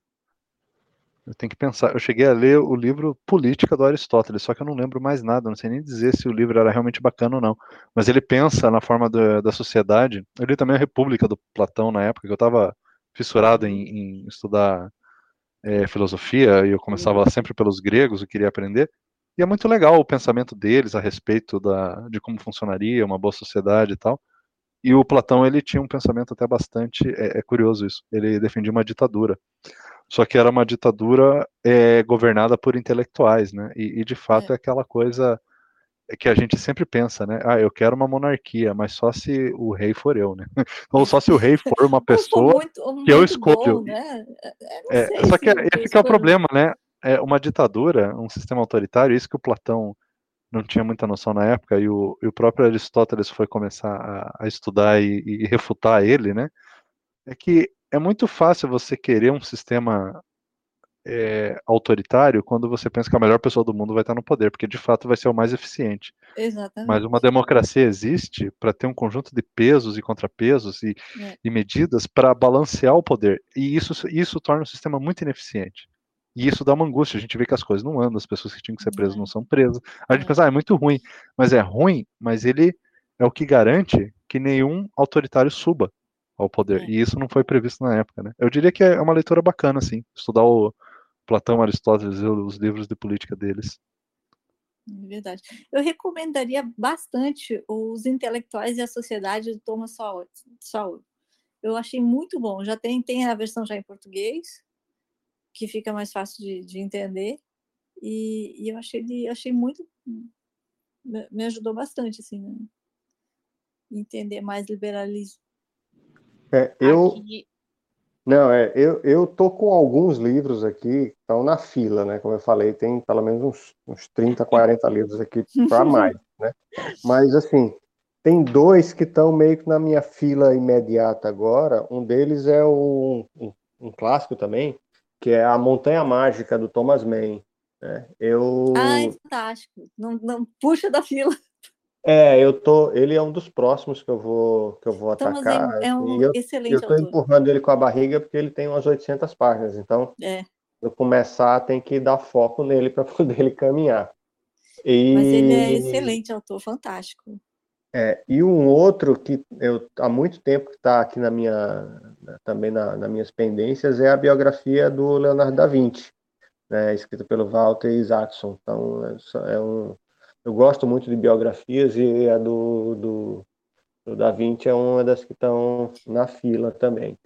eu tenho que pensar. Eu cheguei a ler o livro Política do Aristóteles, só que eu não lembro mais nada, não sei nem dizer se o livro era realmente bacana ou não. Mas ele pensa na forma do, da sociedade. Eu li também a República do Platão na época, que eu estava fissurado em, em estudar é, filosofia, e eu começava sempre pelos gregos, eu queria aprender. E é muito legal o pensamento deles a respeito da, de como funcionaria uma boa sociedade e tal. E o Platão ele tinha um pensamento até bastante é, é curioso isso. Ele defendia uma ditadura, só que era uma ditadura é, governada por intelectuais, né? E, e de fato é. é aquela coisa que a gente sempre pensa, né? Ah, eu quero uma monarquia, mas só se o rei for eu, né? [laughs] Ou só se o rei for uma [laughs] pessoa muito, muito que eu escolho. Bom, né? É, só que esse que é o problema, né? é uma ditadura, um sistema autoritário, isso que o Platão não tinha muita noção na época, e o, e o próprio Aristóteles foi começar a, a estudar e, e, refutar ele, né? É que é muito fácil você querer um sistema é, autoritário quando você pensa que a melhor pessoa do mundo vai estar no poder, porque de fato vai ser o mais eficiente. Exatamente. Mas uma democracia existe para ter um conjunto de pesos e contrapesos e, é. e medidas para balancear o poder. E isso, isso torna o sistema muito ineficiente. E isso dá uma angústia, a gente vê que as coisas não andam, as pessoas que tinham que ser presas não são presas. A gente é. pensa, ah, é muito ruim. Mas é ruim, mas ele é o que garante que nenhum autoritário suba ao poder. É. E isso não foi previsto na época, né? Eu diria que é uma leitura bacana, assim, estudar o Platão, Aristóteles e os livros de política deles. É verdade. Eu recomendaria bastante os intelectuais e a sociedade do Thomas Sowell. Eu achei muito bom. Já tem, tem a versão já em português, que fica mais fácil de, de entender. E, e, eu achei, de, achei muito. Me ajudou bastante, assim, né? entender mais liberalismo. É, eu. Aqui... Não, é, eu, eu tô com alguns livros aqui que estão na fila, né? Como eu falei, tem pelo menos uns, uns 30, 40 livros aqui para [laughs] mais, né? Mas, assim, tem dois que estão meio que na minha fila imediata agora. Um deles é o, um, um clássico também, que é a Montanha Mágica do Thomas Mann. Né? Eu... Ai, fantástico. Não, não puxa da fila. É, eu tô. Ele é um dos próximos que eu vou que eu vou Thomas atacar. É um eu, excelente. Eu estou empurrando ele com a barriga porque ele tem umas 800 páginas. Então, é. eu começar tem que dar foco nele para [laughs] poder ele caminhar. E... Mas ele é excelente autor, fantástico. É, e um outro que eu há muito tempo que está aqui na minha também na, nas minhas pendências é a biografia do Leonardo da Vinci, né, escrita pelo Walter Isaacson. Então é, é um, eu gosto muito de biografias e a do, do, do da Vinci é uma das que estão na fila também.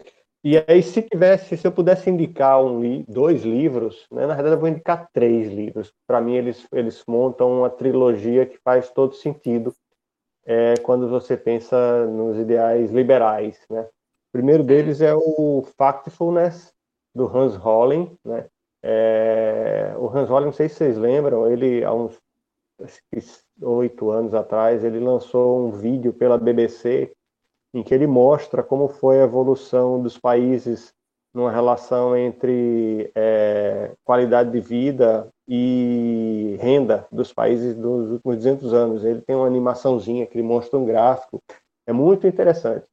E aí, se tivesse, se eu pudesse indicar um dois livros, né, na verdade eu vou indicar três livros. Para mim, eles, eles montam uma trilogia que faz todo sentido é quando você pensa nos ideais liberais, né? O primeiro deles é o Factfulness, do Hans Holling, né? É, o Hans Holling, não sei se vocês lembram, ele há uns oito anos atrás, ele lançou um vídeo pela BBC em que ele mostra como foi a evolução dos países numa relação entre é, qualidade de vida e renda dos países dos últimos 200 anos. Ele tem uma animaçãozinha que ele mostra um gráfico, é muito interessante.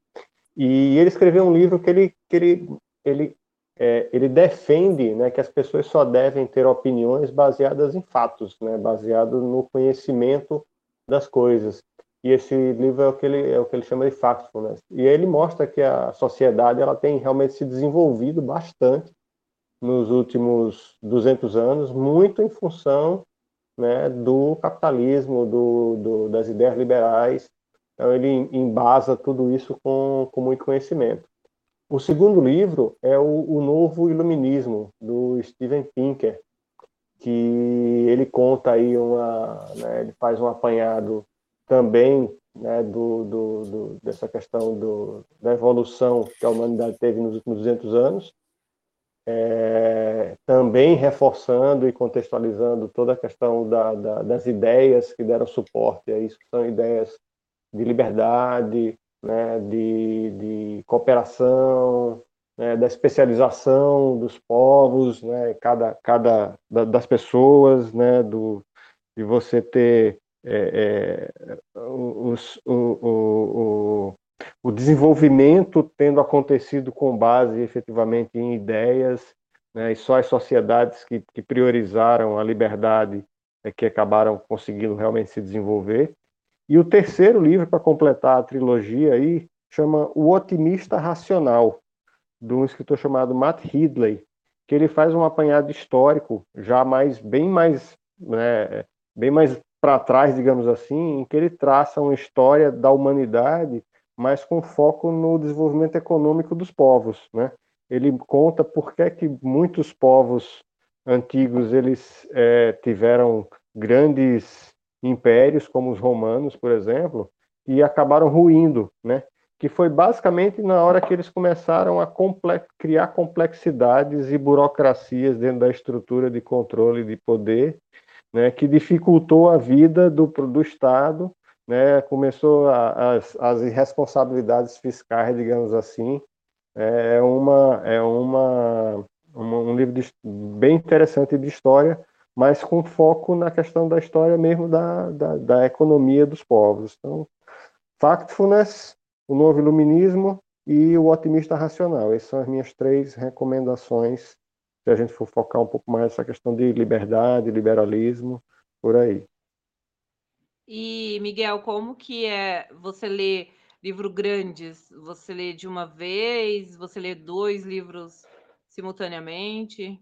E ele escreveu um livro que ele, que ele, ele, é, ele defende né, que as pessoas só devem ter opiniões baseadas em fatos, né, baseado no conhecimento das coisas. E esse livro é o que ele, é o que ele chama de factfulness. E ele mostra que a sociedade ela tem realmente se desenvolvido bastante nos últimos 200 anos, muito em função né, do capitalismo, do, do, das ideias liberais. Então, ele embasa tudo isso com, com muito conhecimento. O segundo livro é o, o Novo Iluminismo, do Steven Pinker, que ele conta aí uma, né, ele faz um apanhado também né, do, do, do, dessa questão do, da evolução que a humanidade teve nos últimos 200 anos, é, também reforçando e contextualizando toda a questão da, da, das ideias que deram suporte a isso, são ideias de liberdade, né, de, de cooperação, né, da especialização dos povos, né, cada, cada das pessoas, né, do, de você ter é, é, os, o, o, o, desenvolvimento tendo acontecido com base efetivamente em ideias, né, e só as sociedades que, que priorizaram a liberdade é que acabaram conseguindo realmente se desenvolver. E o terceiro livro, para completar a trilogia aí, chama O Otimista Racional, de um escritor chamado Matt Ridley, que ele faz um apanhado histórico já mais bem mais né, bem mais para trás, digamos assim, em que ele traça uma história da humanidade, mas com foco no desenvolvimento econômico dos povos, né? Ele conta por que, que muitos povos antigos eles é, tiveram grandes impérios, como os romanos, por exemplo, e acabaram ruindo, né? Que foi basicamente na hora que eles começaram a criar complexidades e burocracias dentro da estrutura de controle de poder né, que dificultou a vida do, do Estado, né, começou a, as, as irresponsabilidades fiscais, digamos assim. É uma, é uma, uma um livro de, bem interessante de história, mas com foco na questão da história mesmo da, da, da economia dos povos. Então, Factfulness, o Novo Iluminismo e o Otimista Racional. Essas são as minhas três recomendações se a gente for focar um pouco mais nessa questão de liberdade, liberalismo, por aí. E, Miguel, como que é você lê livros grandes? Você lê de uma vez? Você lê dois livros simultaneamente?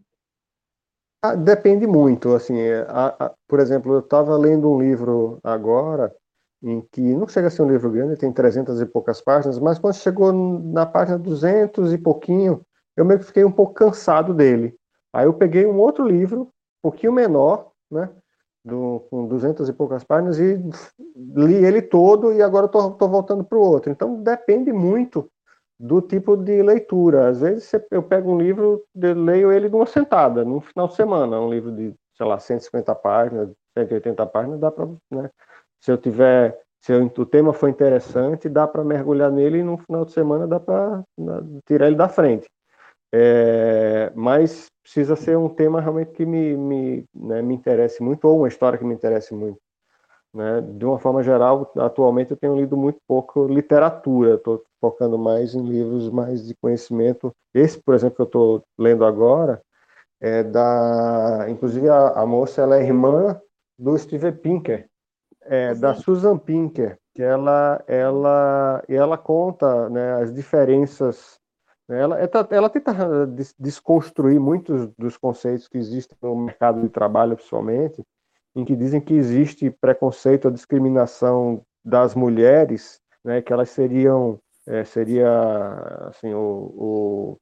Ah, depende muito, assim, é, a, a, por exemplo, eu estava lendo um livro agora, em que não chega a ser um livro grande, tem 300 e poucas páginas, mas quando chegou na página 200 e pouquinho, eu meio que fiquei um pouco cansado dele. Aí eu peguei um outro livro, um pouquinho menor, né, do, com 200 e poucas páginas, e li ele todo e agora estou voltando para o outro. Então depende muito do tipo de leitura. Às vezes eu pego um livro, leio ele numa sentada, num final de semana, um livro de, sei lá, 150 páginas, 180 páginas, dá para, né, se eu tiver se o tema for interessante, dá para mergulhar nele e no final de semana dá para tirar ele da frente. É, mas precisa ser um tema realmente que me, me, né, me interesse muito, ou uma história que me interesse muito. Né? De uma forma geral, atualmente eu tenho lido muito pouco literatura, estou focando mais em livros mais de conhecimento. Esse, por exemplo, que eu estou lendo agora, é da. Inclusive, a, a, moça ela é irmã do Steve Pinker, é, da Susan Pinker, que ela, ela, ela conta né, as diferenças ela, ela tenta desconstruir muitos dos conceitos que existem no mercado de trabalho, principalmente, em que dizem que existe preconceito ou discriminação das mulheres, né, que elas seriam, é, seria, assim, o, o,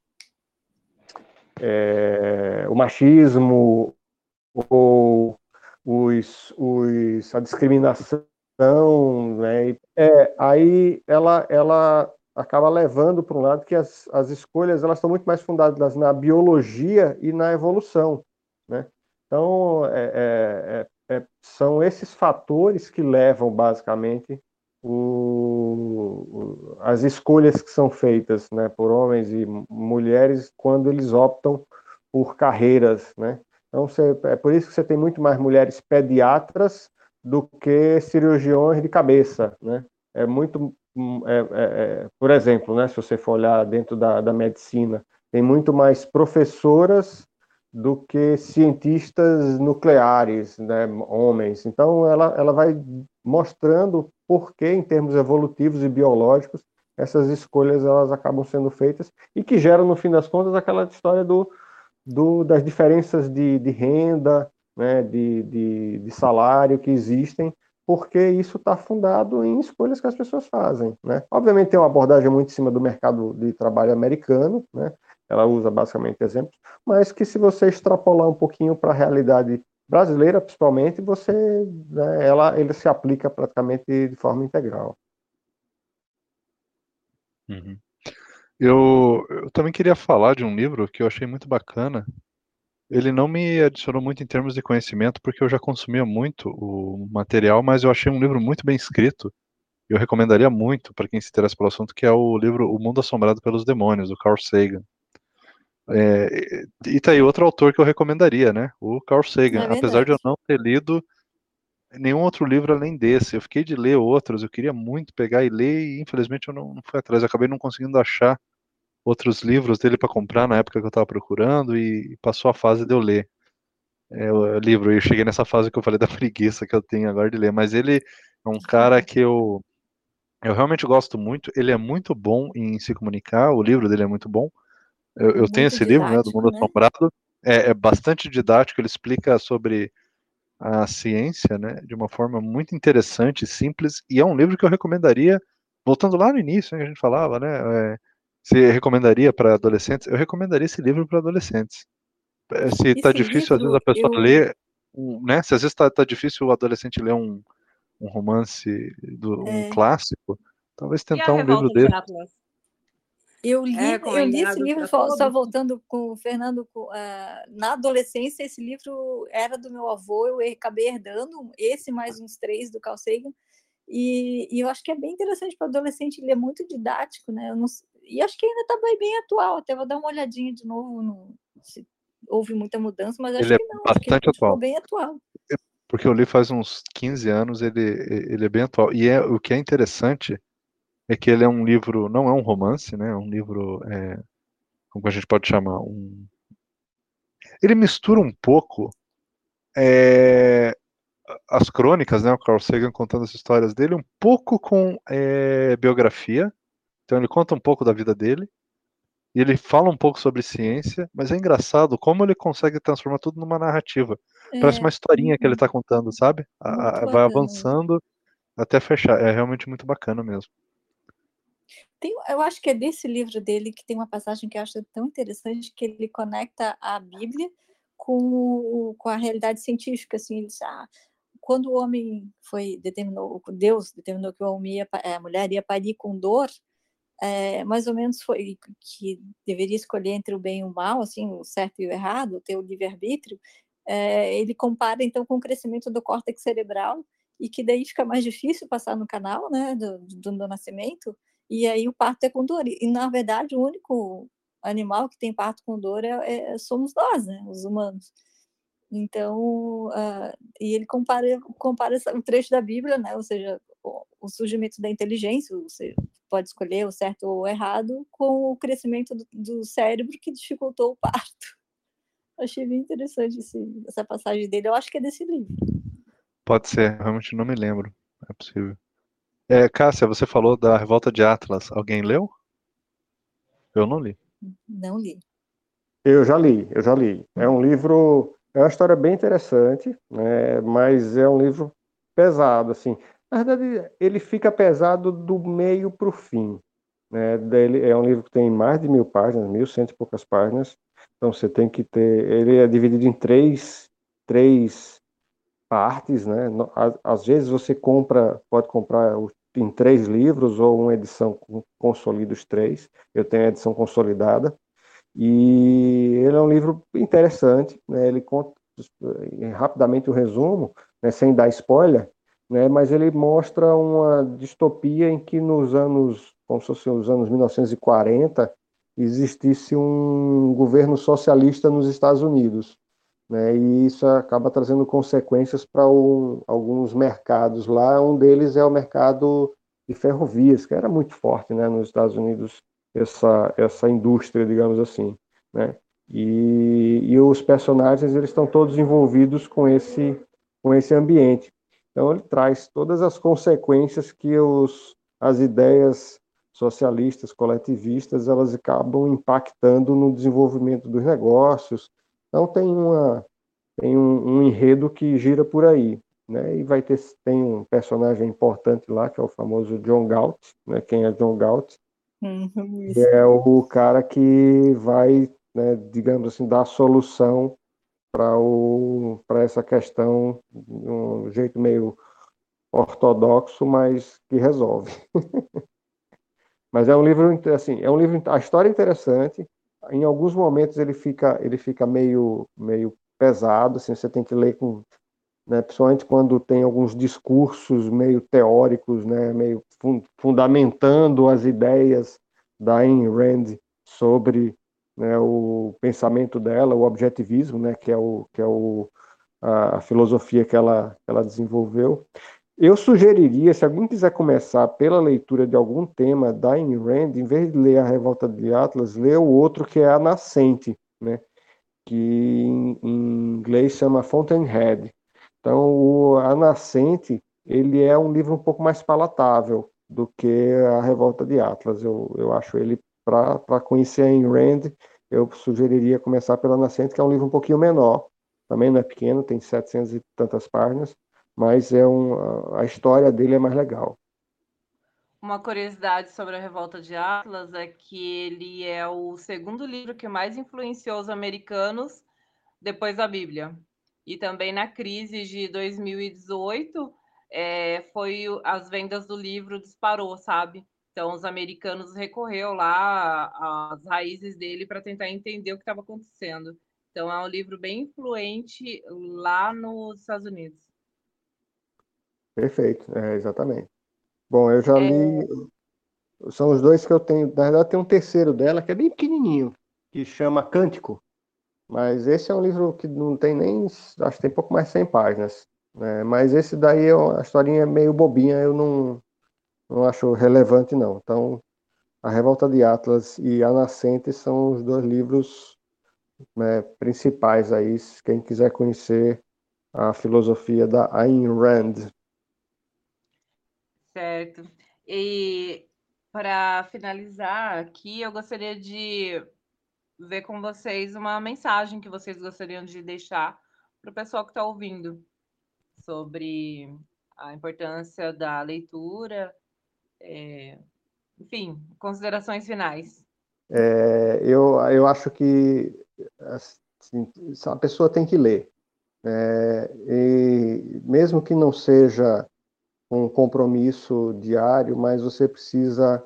é, o machismo ou os, os, a discriminação, né, é, aí ela, ela acaba levando para um lado que as, as escolhas elas estão muito mais fundadas na biologia e na evolução, né? Então, é, é, é, são esses fatores que levam, basicamente, o, o, as escolhas que são feitas né, por homens e mulheres quando eles optam por carreiras. Né? Então, você, é por isso que você tem muito mais mulheres pediatras do que cirurgiões de cabeça. Né? É muito, é, é, é, por exemplo, né, se você for olhar dentro da, da medicina, tem muito mais professoras do que cientistas nucleares, né, homens. Então, ela, ela vai mostrando por que, em termos evolutivos e biológicos, essas escolhas elas acabam sendo feitas e que geram, no fim das contas, aquela história do, do das diferenças de, de renda, né, de, de, de salário que existem, porque isso está fundado em escolhas que as pessoas fazem. Né? Obviamente, tem uma abordagem muito em cima do mercado de trabalho americano, né? Ela usa basicamente exemplos, mas que se você extrapolar um pouquinho para a realidade brasileira, principalmente, você, né, ela, ele se aplica praticamente de forma integral. Uhum. Eu, eu também queria falar de um livro que eu achei muito bacana. Ele não me adicionou muito em termos de conhecimento, porque eu já consumia muito o material, mas eu achei um livro muito bem escrito. Eu recomendaria muito para quem se interessa pelo assunto, que é o livro O Mundo Assombrado pelos Demônios, do Carl Sagan. É, e tá aí outro autor que eu recomendaria, né? O Carl Sagan. É Apesar de eu não ter lido nenhum outro livro além desse, eu fiquei de ler outros, eu queria muito pegar e ler, e infelizmente eu não, não fui atrás. Eu acabei não conseguindo achar outros livros dele para comprar na época que eu estava procurando, e passou a fase de eu ler é, o livro. E eu cheguei nessa fase que eu falei da [laughs] preguiça que eu tenho agora de ler. Mas ele é um cara que eu, eu realmente gosto muito. Ele é muito bom em se comunicar, o livro dele é muito bom. Eu, eu tenho esse livro, né, do Mundo né? Assombrado. É, é, bastante didático, ele explica sobre a ciência, né, de uma forma muito interessante, simples, e é um livro que eu recomendaria, voltando lá no início, né, que a gente falava, né, é, se recomendaria para adolescentes, eu recomendaria esse livro para adolescentes. É, se está difícil, às vezes, a pessoa eu... ler, um, né, se às vezes está tá difícil o adolescente ler um, um romance, do, um é. clássico, talvez tentar um livro dele. Atlas? Eu li, é, eu li esse livro, só, só, voltando com o Fernando, uh, na adolescência, esse livro era do meu avô, eu acabei herdando esse mais uns três do Carl Sagan, e, e eu acho que é bem interessante para adolescente, ele é muito didático, né? Não, e acho que ainda está bem, bem atual, até vou dar uma olhadinha de novo, no, se houve muita mudança, mas acho ele é que não, bastante acho que atual. bem atual. É, porque eu li faz uns 15 anos, ele, ele é bem atual. E é, o que é interessante é que ele é um livro, não é um romance, né? É um livro, é, como a gente pode chamar, um. Ele mistura um pouco é, as crônicas, né? O Carl Sagan contando as histórias dele, um pouco com é, biografia. Então ele conta um pouco da vida dele e ele fala um pouco sobre ciência, mas é engraçado como ele consegue transformar tudo numa narrativa. É. Parece uma historinha que ele está contando, sabe? A, vai avançando até fechar. É realmente muito bacana mesmo. Tem, eu acho que é desse livro dele que tem uma passagem que eu acho tão interessante que ele conecta a Bíblia com, com a realidade científica. Assim, ele diz, ah, quando o homem foi determinou, Deus determinou que o homem ia, a mulher ia parir com dor, é, mais ou menos foi que deveria escolher entre o bem e o mal, assim, o certo e o errado, ter o livre-arbítrio, é, ele compara então com o crescimento do córtex cerebral e que daí fica mais difícil passar no canal, né, do, do, do nascimento, e aí o parto é com dor. E, na verdade, o único animal que tem parto com dor é, é somos nós, né, os humanos. Então, uh, e ele compara, compara o trecho da Bíblia, né, ou seja, o, o surgimento da inteligência, você pode escolher o certo ou o errado, com o crescimento do, do cérebro que dificultou o parto. [laughs] Achei bem interessante esse, essa passagem dele. Eu acho que é desse livro. Pode ser, realmente não me lembro. É possível. É, Cássia, você falou da Revolta de Atlas. Alguém leu? Eu não li. Não li. Eu já li, eu já li. É um livro, é uma história bem interessante, né, mas é um livro pesado, assim. Na verdade, ele fica pesado do meio para o fim. Né? Dele, é um livro que tem mais de mil páginas, mil cento e poucas páginas. Então você tem que ter. Ele é dividido em três, três partes, né? Às vezes você compra, pode comprar em três livros ou uma edição consolida os três. Eu tenho a edição consolidada. E ele é um livro interessante, né? ele conta rapidamente o resumo, né, sem dar spoiler, né, mas ele mostra uma distopia em que nos anos, como se fosse os anos 1940, existisse um governo socialista nos Estados Unidos. Né, e isso acaba trazendo consequências para alguns mercados lá. Um deles é o mercado de ferrovias, que era muito forte né, nos Estados Unidos, essa, essa indústria, digamos assim. Né? E, e os personagens eles estão todos envolvidos com esse, com esse ambiente. Então ele traz todas as consequências que os, as ideias socialistas, coletivistas, elas acabam impactando no desenvolvimento dos negócios. Então tem uma tem um, um enredo que gira por aí, né? E vai ter tem um personagem importante lá que é o famoso John Galt, né? Quem é John Galt? Uhum, é o cara que vai, né, digamos assim, dar a solução para essa questão de um jeito meio ortodoxo, mas que resolve. [laughs] mas é um livro assim, é um livro a história é interessante. Em alguns momentos ele fica ele fica meio meio pesado, assim, você tem que ler com né, principalmente quando tem alguns discursos meio teóricos, né, meio fundamentando as ideias da Ayn Rand sobre né, o pensamento dela, o objetivismo, né, que é, o, que é o, a, filosofia que ela, ela desenvolveu. Eu sugeriria, se alguém quiser começar pela leitura de algum tema da Ayn Rand, em vez de ler A Revolta de Atlas, ler o outro que é A Nascente, né, que em, inglês chama Fountainhead. Então, o A Nascente, ele é um livro um pouco mais palatável do que A Revolta de Atlas. Eu, eu acho ele para conhecer Ayn Rand, eu sugeriria começar pela Nascente, que é um livro um pouquinho menor, também não é pequeno, tem 700 e tantas páginas, mas é um, a história dele é mais legal. Uma curiosidade sobre a Revolta de Atlas é que ele é o segundo livro que mais influenciou os americanos depois da Bíblia. E também na crise de 2018, é, foi as vendas do livro disparou, sabe? Então, os americanos recorreu lá às raízes dele para tentar entender o que estava acontecendo. Então, é um livro bem influente lá nos Estados Unidos. Perfeito, é, exatamente. Bom, eu já é... li. São os dois que eu tenho. Na verdade, tem um terceiro dela que é bem pequenininho, que chama Cântico. Mas esse é um livro que não tem nem. Acho que tem pouco mais de 100 páginas. Né? Mas esse daí, é a historinha é meio bobinha, eu não, não acho relevante, não. Então, A Revolta de Atlas e A Nascente são os dois livros né, principais aí, quem quiser conhecer a filosofia da Ayn Rand. Certo. E para finalizar aqui, eu gostaria de ver com vocês uma mensagem que vocês gostariam de deixar para o pessoal que está ouvindo sobre a importância da leitura é, enfim, considerações finais. É, eu, eu acho que assim, a pessoa tem que ler. É, e mesmo que não seja um compromisso diário, mas você precisa,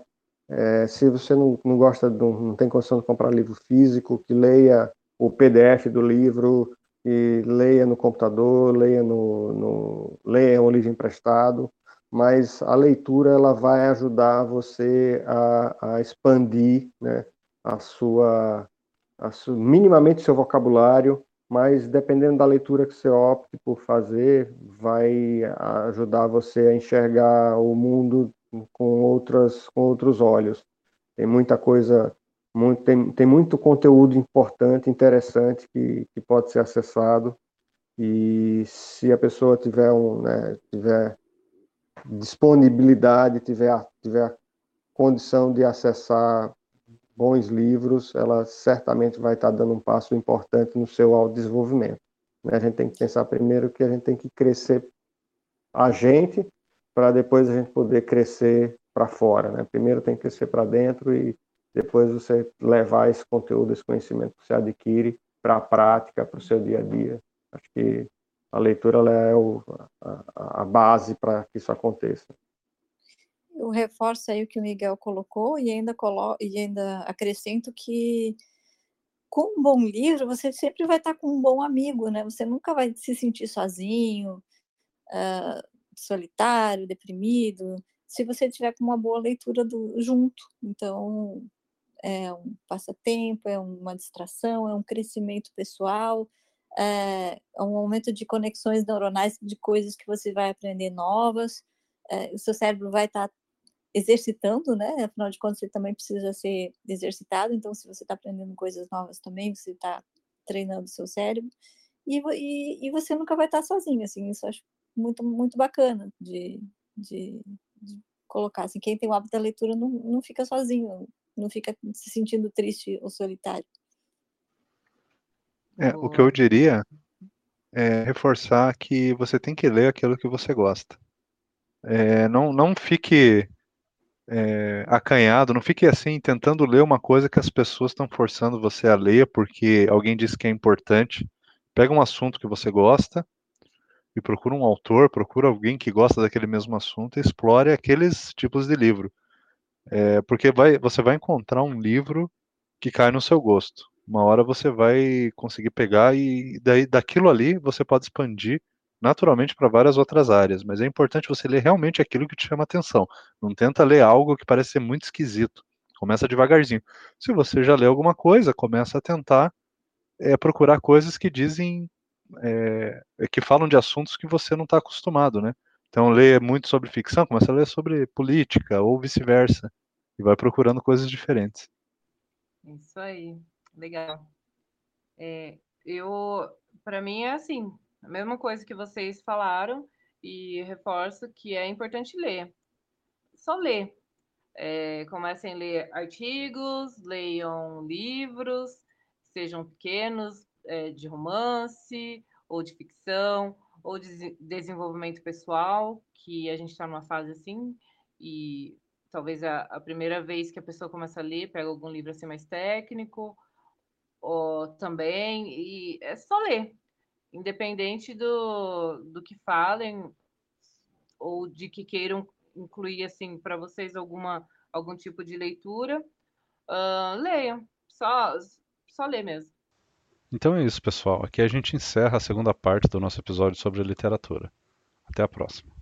é, se você não, não gosta, de, não tem condição de comprar livro físico, que leia o PDF do livro, e leia no computador, leia no, no leia um livro emprestado, mas a leitura ela vai ajudar você a, a expandir né, a sua, a sua, minimamente seu vocabulário, mas dependendo da leitura que você opte por fazer, vai ajudar você a enxergar o mundo com, outras, com outros olhos. Tem muita coisa, muito, tem, tem muito conteúdo importante, interessante que, que pode ser acessado. E se a pessoa tiver um, né, tiver disponibilidade, tiver, tiver condição de acessar bons livros, ela certamente vai estar dando um passo importante no seu autodesenvolvimento. Né? A gente tem que pensar primeiro que a gente tem que crescer a gente para depois a gente poder crescer para fora. Né? Primeiro tem que crescer para dentro e depois você levar esse conteúdo, esse conhecimento que você adquire para a prática, para o seu dia a dia. Acho que a leitura é o, a, a base para que isso aconteça. Eu reforço aí o que o Miguel colocou e ainda, colo e ainda acrescento que com um bom livro você sempre vai estar com um bom amigo, né? Você nunca vai se sentir sozinho. Uh, solitário, deprimido, se você tiver com uma boa leitura do, junto. Então, é um passatempo, é uma distração, é um crescimento pessoal, é, é um aumento de conexões neuronais de coisas que você vai aprender novas. É, o seu cérebro vai estar tá exercitando, né? Afinal de contas, você também precisa ser exercitado. Então, se você está aprendendo coisas novas também, você está treinando o seu cérebro. E, e, e, você nunca vai estar tá sozinho, assim. Isso eu acho muito, muito bacana de, de, de, colocar. Assim, quem tem o hábito da leitura não, não fica sozinho, não fica se sentindo triste ou solitário. É, o que eu diria é reforçar que você tem que ler aquilo que você gosta. É, não, não fique é, acanhado, não fique assim tentando ler uma coisa que as pessoas estão forçando você a ler porque alguém disse que é importante. Pega um assunto que você gosta e procura um autor, procura alguém que gosta daquele mesmo assunto e explore aqueles tipos de livro. É, porque vai, você vai encontrar um livro que cai no seu gosto. Uma hora você vai conseguir pegar e daí daquilo ali você pode expandir naturalmente para várias outras áreas, mas é importante você ler realmente aquilo que te chama atenção. Não tenta ler algo que parece ser muito esquisito. Começa devagarzinho. Se você já leu alguma coisa, começa a tentar é, procurar coisas que dizem, é, que falam de assuntos que você não está acostumado, né? Então, lê muito sobre ficção, começa a ler sobre política ou vice-versa e vai procurando coisas diferentes. Isso aí, legal. É, eu, para mim é assim, a mesma coisa que vocês falaram e reforço que é importante ler. Só ler. É, comecem a ler artigos, leiam livros, sejam pequenos, é, de romance ou de ficção ou de desenvolvimento pessoal, que a gente está numa fase assim, e talvez a, a, primeira vez que a pessoa começa a ler, pega algum livro assim mais técnico, ou também, e é só ler, independente do, do que falem ou de que queiram incluir assim para vocês alguma algum tipo de leitura, uh, leiam, só só ler mesmo. Então é isso, pessoal. Aqui a gente encerra a segunda parte do nosso episódio sobre literatura. Até a próxima.